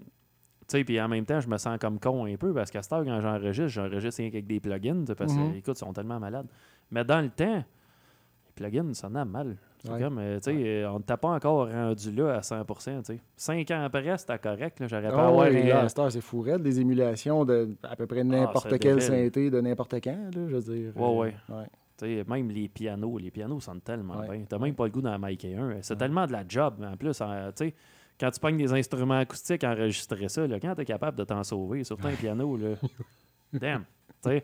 S1: tu sais, puis en même temps, je me sens comme con un peu parce qu'à cette heure, quand j'enregistre, j'enregistre rien qu'avec des plugins, parce que,
S2: Mhm.
S1: écoute, ils sont tellement malades. Mais dans le temps, les plugins, a mal. C'est
S2: Ouais.
S1: comme, euh, tu sais, euh, on ne t'a pas encore rendu là à 100%, tu sais. Cinq ans après, c'était correct, j'aurais pas
S2: Ah ouais,
S1: un-
S2: heure, c'est fou raide, des émulations de à peu près n'importe
S1: c'est
S2: quel
S1: débile.
S2: synthé de n'importe quand, là, je veux dire.
S1: Ouais,
S2: euh,
S1: ouais. sais, même les pianos, les pianos sonnent tellement bien. T'as même pas le goût d'en micer un. C'est tellement de la job, en plus. sais, quand tu pognes des instruments acoustiques, enregistrer ça, là, quand t'es capable de t'en sauver, surtout un piano, là, damn. tu sais.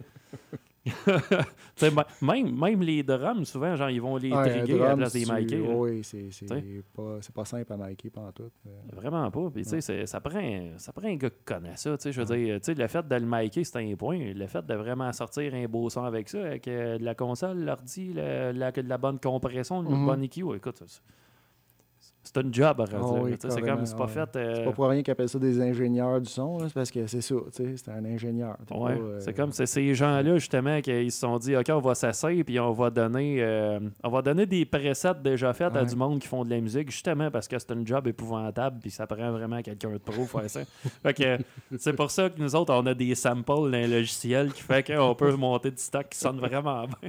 S1: Même, même les drums, souvent, genre, ils vont les
S2: Ouais,
S1: trigger à la
S2: drum,
S1: place des micés. là.
S2: Oui, c'est pas, c'est pas simple à micer pendant tout.
S1: Vraiment pas. Puis, tu sais, c'est- ça prend, ça prend un gars qui connaît ça. Tu sais, je veux dire, tu sais, le fait de le micer, c'est un point. Le fait de vraiment sortir un beau son avec ça, avec euh, de la console, l'ordi, le- la, la bonne compression, le
S2: Mhm.
S1: bon EQ, écoute, c'est- un job à
S2: Ah oui,
S1: tu sais, c'est comme, c'est pas
S2: ouais.
S1: fait. euh,
S2: C'est pas pour rien qu'ils appellent ça des ingénieurs du son, c'est parce que c'est ça, tu sais, c'est un ingénieur.
S1: Ouais,
S2: euh,
S1: c'est comme c'est ces gens-là justement qui se sont dit OK, on va s'asseoir puis on va donner euh, on va donner des presets déjà faits à du monde qui font de la musique justement parce que c'est un job épouvantable puis ça prend vraiment quelqu'un de pro pour faire ça. fait que c'est pour ça que nous autres on a des samples dans un logiciel qui fait qu'on peut monter du stock qui sonne vraiment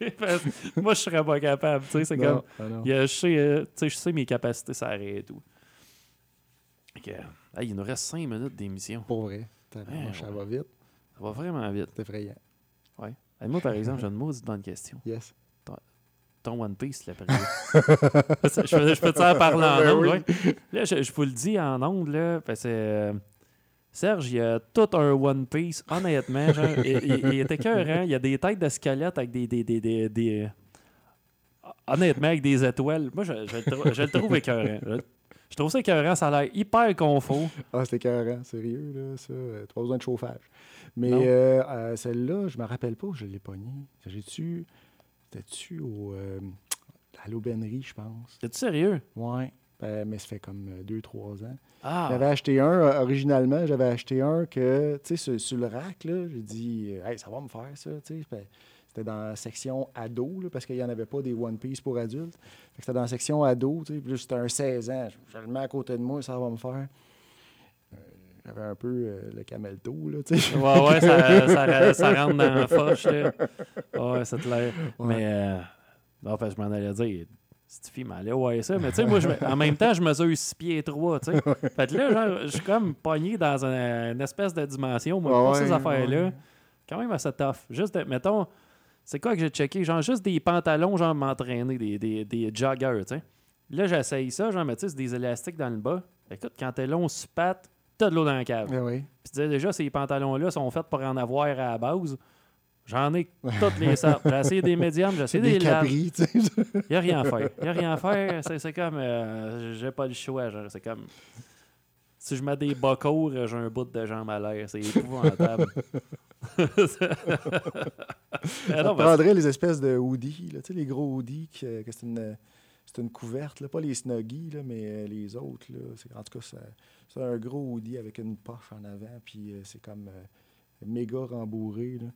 S1: bien. Moi je serais pas capable, tu sais, c'est comme
S2: non, non.
S1: il y a- je sais euh, sais, je sais mes capacités ça arrête et tout. Hey, il nous reste 5 minutes d'émission.
S2: Pour vrai.
S1: Ouais,
S2: ça
S1: ouais.
S2: va vite,
S1: Ça va vraiment vite.
S2: c'est effrayant.
S1: Hey, moi, par exemple, j'ai une maudite bonne question.
S2: Yes.
S1: Ton One Piece, l'a pris. je peux, je peux te en parler en
S2: Ben
S1: ondes,
S2: oui.
S1: ouais. Là, je, je vous le dis en ondes, là, parce que euh, Serge, il y a tout un One Piece, honnêtement. Genre, il, il- il est écœurant. Il y a des têtes de squelettes avec des, des, des, des- honnêtement, avec des étoiles. Moi, je, je le trou- je le trouve écœurant. Je, je trouve ça écœurant. Ça a l'air hyper confort.
S2: Ah, c'était écœurant, sérieux, là, ça. euh, pas besoin de chauffage. Mais euh, euh, celle-là, je me rappelle pas où je l'ai pognée. J'ai-tu... C'était-tu au... euh, à l'aubainerie, je pense.
S1: Es-tu sérieux?
S2: Ouais. Ben, mais ça fait comme 2-3 ans.
S1: Ah,
S2: J'avais acheté un, originalement, j'avais acheté un que, tu sais, sur, sur le rack, là, j'ai dit, hey, ça va me faire ça, tu sais. C'était dans la section ado, là, parce qu'il n'y en avait pas des One Piece pour adultes. Fait C'était dans la section ado, tu sais. Puis là, c'était un 16 ans. Je, je le mets à côté de moi, ça va me faire. Euh, J'avais un peu euh, le camelto, là, tu sais.
S1: Ouais, ouais, ça, ça, ça rentre dans la foche, là. Ouais, c'est clair.
S2: Ouais.
S1: Mais, euh, non, que je m'en allais dire, cette fille m'allait ouais ça. Mais, tu sais, moi, je en même temps, je mesure 6 pieds 3, tu sais. Fait que là, genre, je suis comme pogné dans un- une espèce de dimension, moi,
S2: Ouais,
S1: pour ces
S2: ouais,
S1: affaires-là. Quand même assez tough. Juste, de- mettons, c'est quoi que j'ai checké? Genre, juste des pantalons, genre, m'entraîner, des, des, des joggers, tu sais. Là, j'essaye ça, genre, mais tu sais, c'est des élastiques dans le bas. Écoute, quand t'es long, tu pattes, t'as de l'eau dans la cave.
S2: Ah oui.
S1: Puis tu déjà, ces pantalons-là sont faits pour en avoir à la base. J'en ai toutes les sortes. J'ai essayé des médiums, j'ai essayé
S2: des
S1: des
S2: sais.
S1: Il n'y a rien à faire. Il n'y a rien à faire. C'est, c'est comme. euh, j'ai pas le choix. genre, c'est comme. Si je mets des bas courts, j'ai un bout de jambe à l'air. C'est épouvantable. Mais
S2: prendrais les espèces de hoodies, là, tu sais, les gros hoodies, que, que c'est une, c'est une couverte, là, pas les snuggies, là, mais euh, les autres. Là, en tout cas, c'est un gros hoodie avec une poche en avant, puis euh, c'est comme euh, méga rembourré. Là.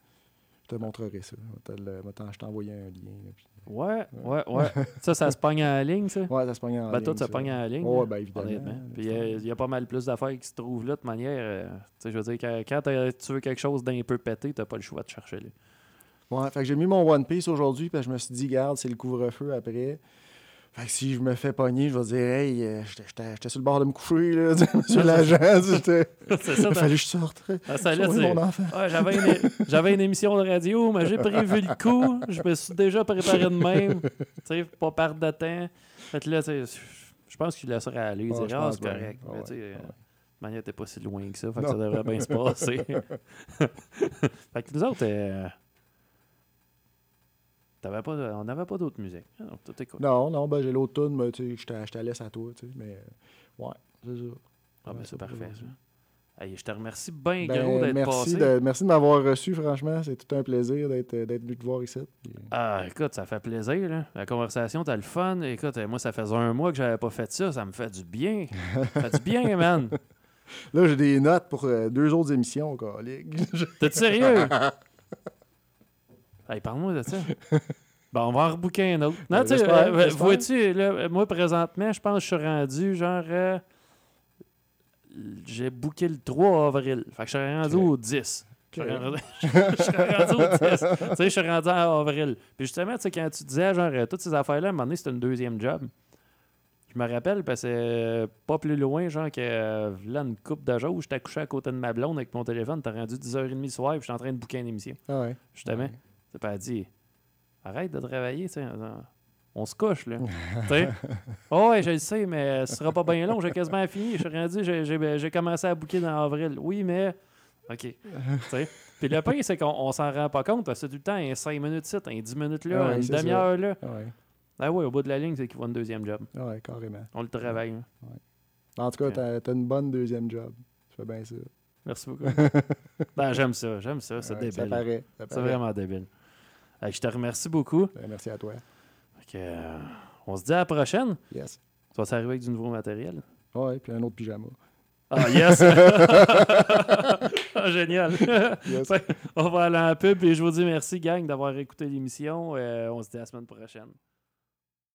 S2: Je te montrerai ça. Je vais t'envoyer un lien. là, puis-
S1: Ouais, ouais, ouais. Ça, ça se pogne en ligne, ça?
S2: Ouais, ça se pogne en
S1: Ben,
S2: ligne.
S1: toi, ça
S2: ça.
S1: pogne en ligne.
S2: Ouais,
S1: là,
S2: ben, évidemment.
S1: honnêtement. Puis euh, il y a pas mal plus d'affaires qui se trouvent là de manière. euh, tu sais, je veux dire, quand, quand tu veux quelque chose d'un peu pété, t'as pas le choix de chercher là.
S2: Ouais, fait que j'ai mis mon One Piece aujourd'hui, parce que je me suis dit, garde, c'est le couvre-feu après. Fait que si je me fais pogner, je vais dire, hey, euh, j'étais- sur le bord de me coucher, là, monsieur l'agent. Il
S1: t'as-
S2: fallait que je sorte.
S1: Ah, ça, là,
S2: Sauver
S1: c'est-
S2: mon enfant.
S1: Ouais, j'avais, une, émission de radio, mais j'ai prévu le coup. Je me suis déjà préparé de même. Tu sais, pas perdre de temps. Fait que là, tu sais, je pense qu'il laisserait aller. Il
S2: Ouais,
S1: dirait,
S2: je
S1: ah, c'est correct.
S2: Ouais,
S1: Mais tu sais,
S2: ouais,
S1: euh, manière, t'es pas si loin que ça. Fait que ça devrait bien se passer. fait que nous autres, euh, pas, on n'avait pas d'autre musique. Non, tout est cool.
S2: Non, non, ben j'ai l'autre tune, mais tu sais, je te- laisse à toi, tu sais, mais ouais, c'est ça.
S1: Ah, ben, c'est parfait,
S2: ça.
S1: Hey, je te remercie bien
S2: Ben,
S1: gros d'être
S2: merci,
S1: passé.
S2: de, merci de m'avoir reçu, franchement. C'est tout un plaisir d'être d'être venu te voir ici.
S1: Ah, écoute, ça fait plaisir, là. La conversation, t'as le fun. Écoute, moi, ça faisait un mois que j'avais pas fait ça. Ça me fait du bien. ça fait du bien, man.
S2: Là, j'ai des notes pour euh, deux autres émissions, collègue.
S1: T'es sérieux? hey, parle-moi de ça. Bon, on va en rebooker un autre. Non,
S2: Ben,
S1: tu sais, euh, vois-tu, euh, moi, présentement, je pense que je suis rendu, genre, euh, j'ai booké le 3 avril. Fait que je suis rendu au 10. Je suis rendu- je suis rendu au 10. Tu sais, je suis rendu en avril. Puis justement, tu sais, quand tu disais, genre, euh, toutes ces affaires-là, à un moment donné, c'était une deuxième job. Je me rappelle, parce que euh, pas plus loin, genre, que euh, là, une coupe de jours, j'étais couché à côté de ma blonde avec mon téléphone, t'as rendu 10h30 le soir, puis j'étais en train de booker une émission.
S2: Ah ouais.
S1: Justement. Pas dit, arrête de travailler, tu sais. On se couche, là. tu. Oh, ouais, je le sais, mais ce sera pas bien long. J'ai quasiment fini. Je suis rendu, j'ai- j'ai j'ai commencé à booker dans avril. Oui, mais. OK. Puis le pire, c'est qu'on on s'en rend pas compte parce que tout le temps un 5 minutes ici, un 10 minutes là,
S2: Ouais,
S1: une demi-heure là.
S2: Ouais,
S1: Ah ouais, au bout de la ligne, c'est qu'il voit un deuxième job.
S2: ouais, carrément.
S1: On le travaille. hein.
S2: En tout cas, t'as t'as une bonne deuxième job. Tu fais bien ça.
S1: Merci beaucoup. ben, j'aime ça, j'aime ça, c'est débile.
S2: Ça paraît.
S1: C'est vraiment débile. Je te remercie beaucoup.
S2: Ben, Merci à toi.
S1: Euh, on se dit à la prochaine.
S2: Yes.
S1: Tu vas s'arriver avec du nouveau matériel?
S2: Ouais, puis un autre pyjama.
S1: Ah, yes! Ah, génial!
S2: Yes.
S1: On va aller en pub et je vous dis merci, gang, d'avoir écouté l'émission. Euh, on se dit à la semaine prochaine.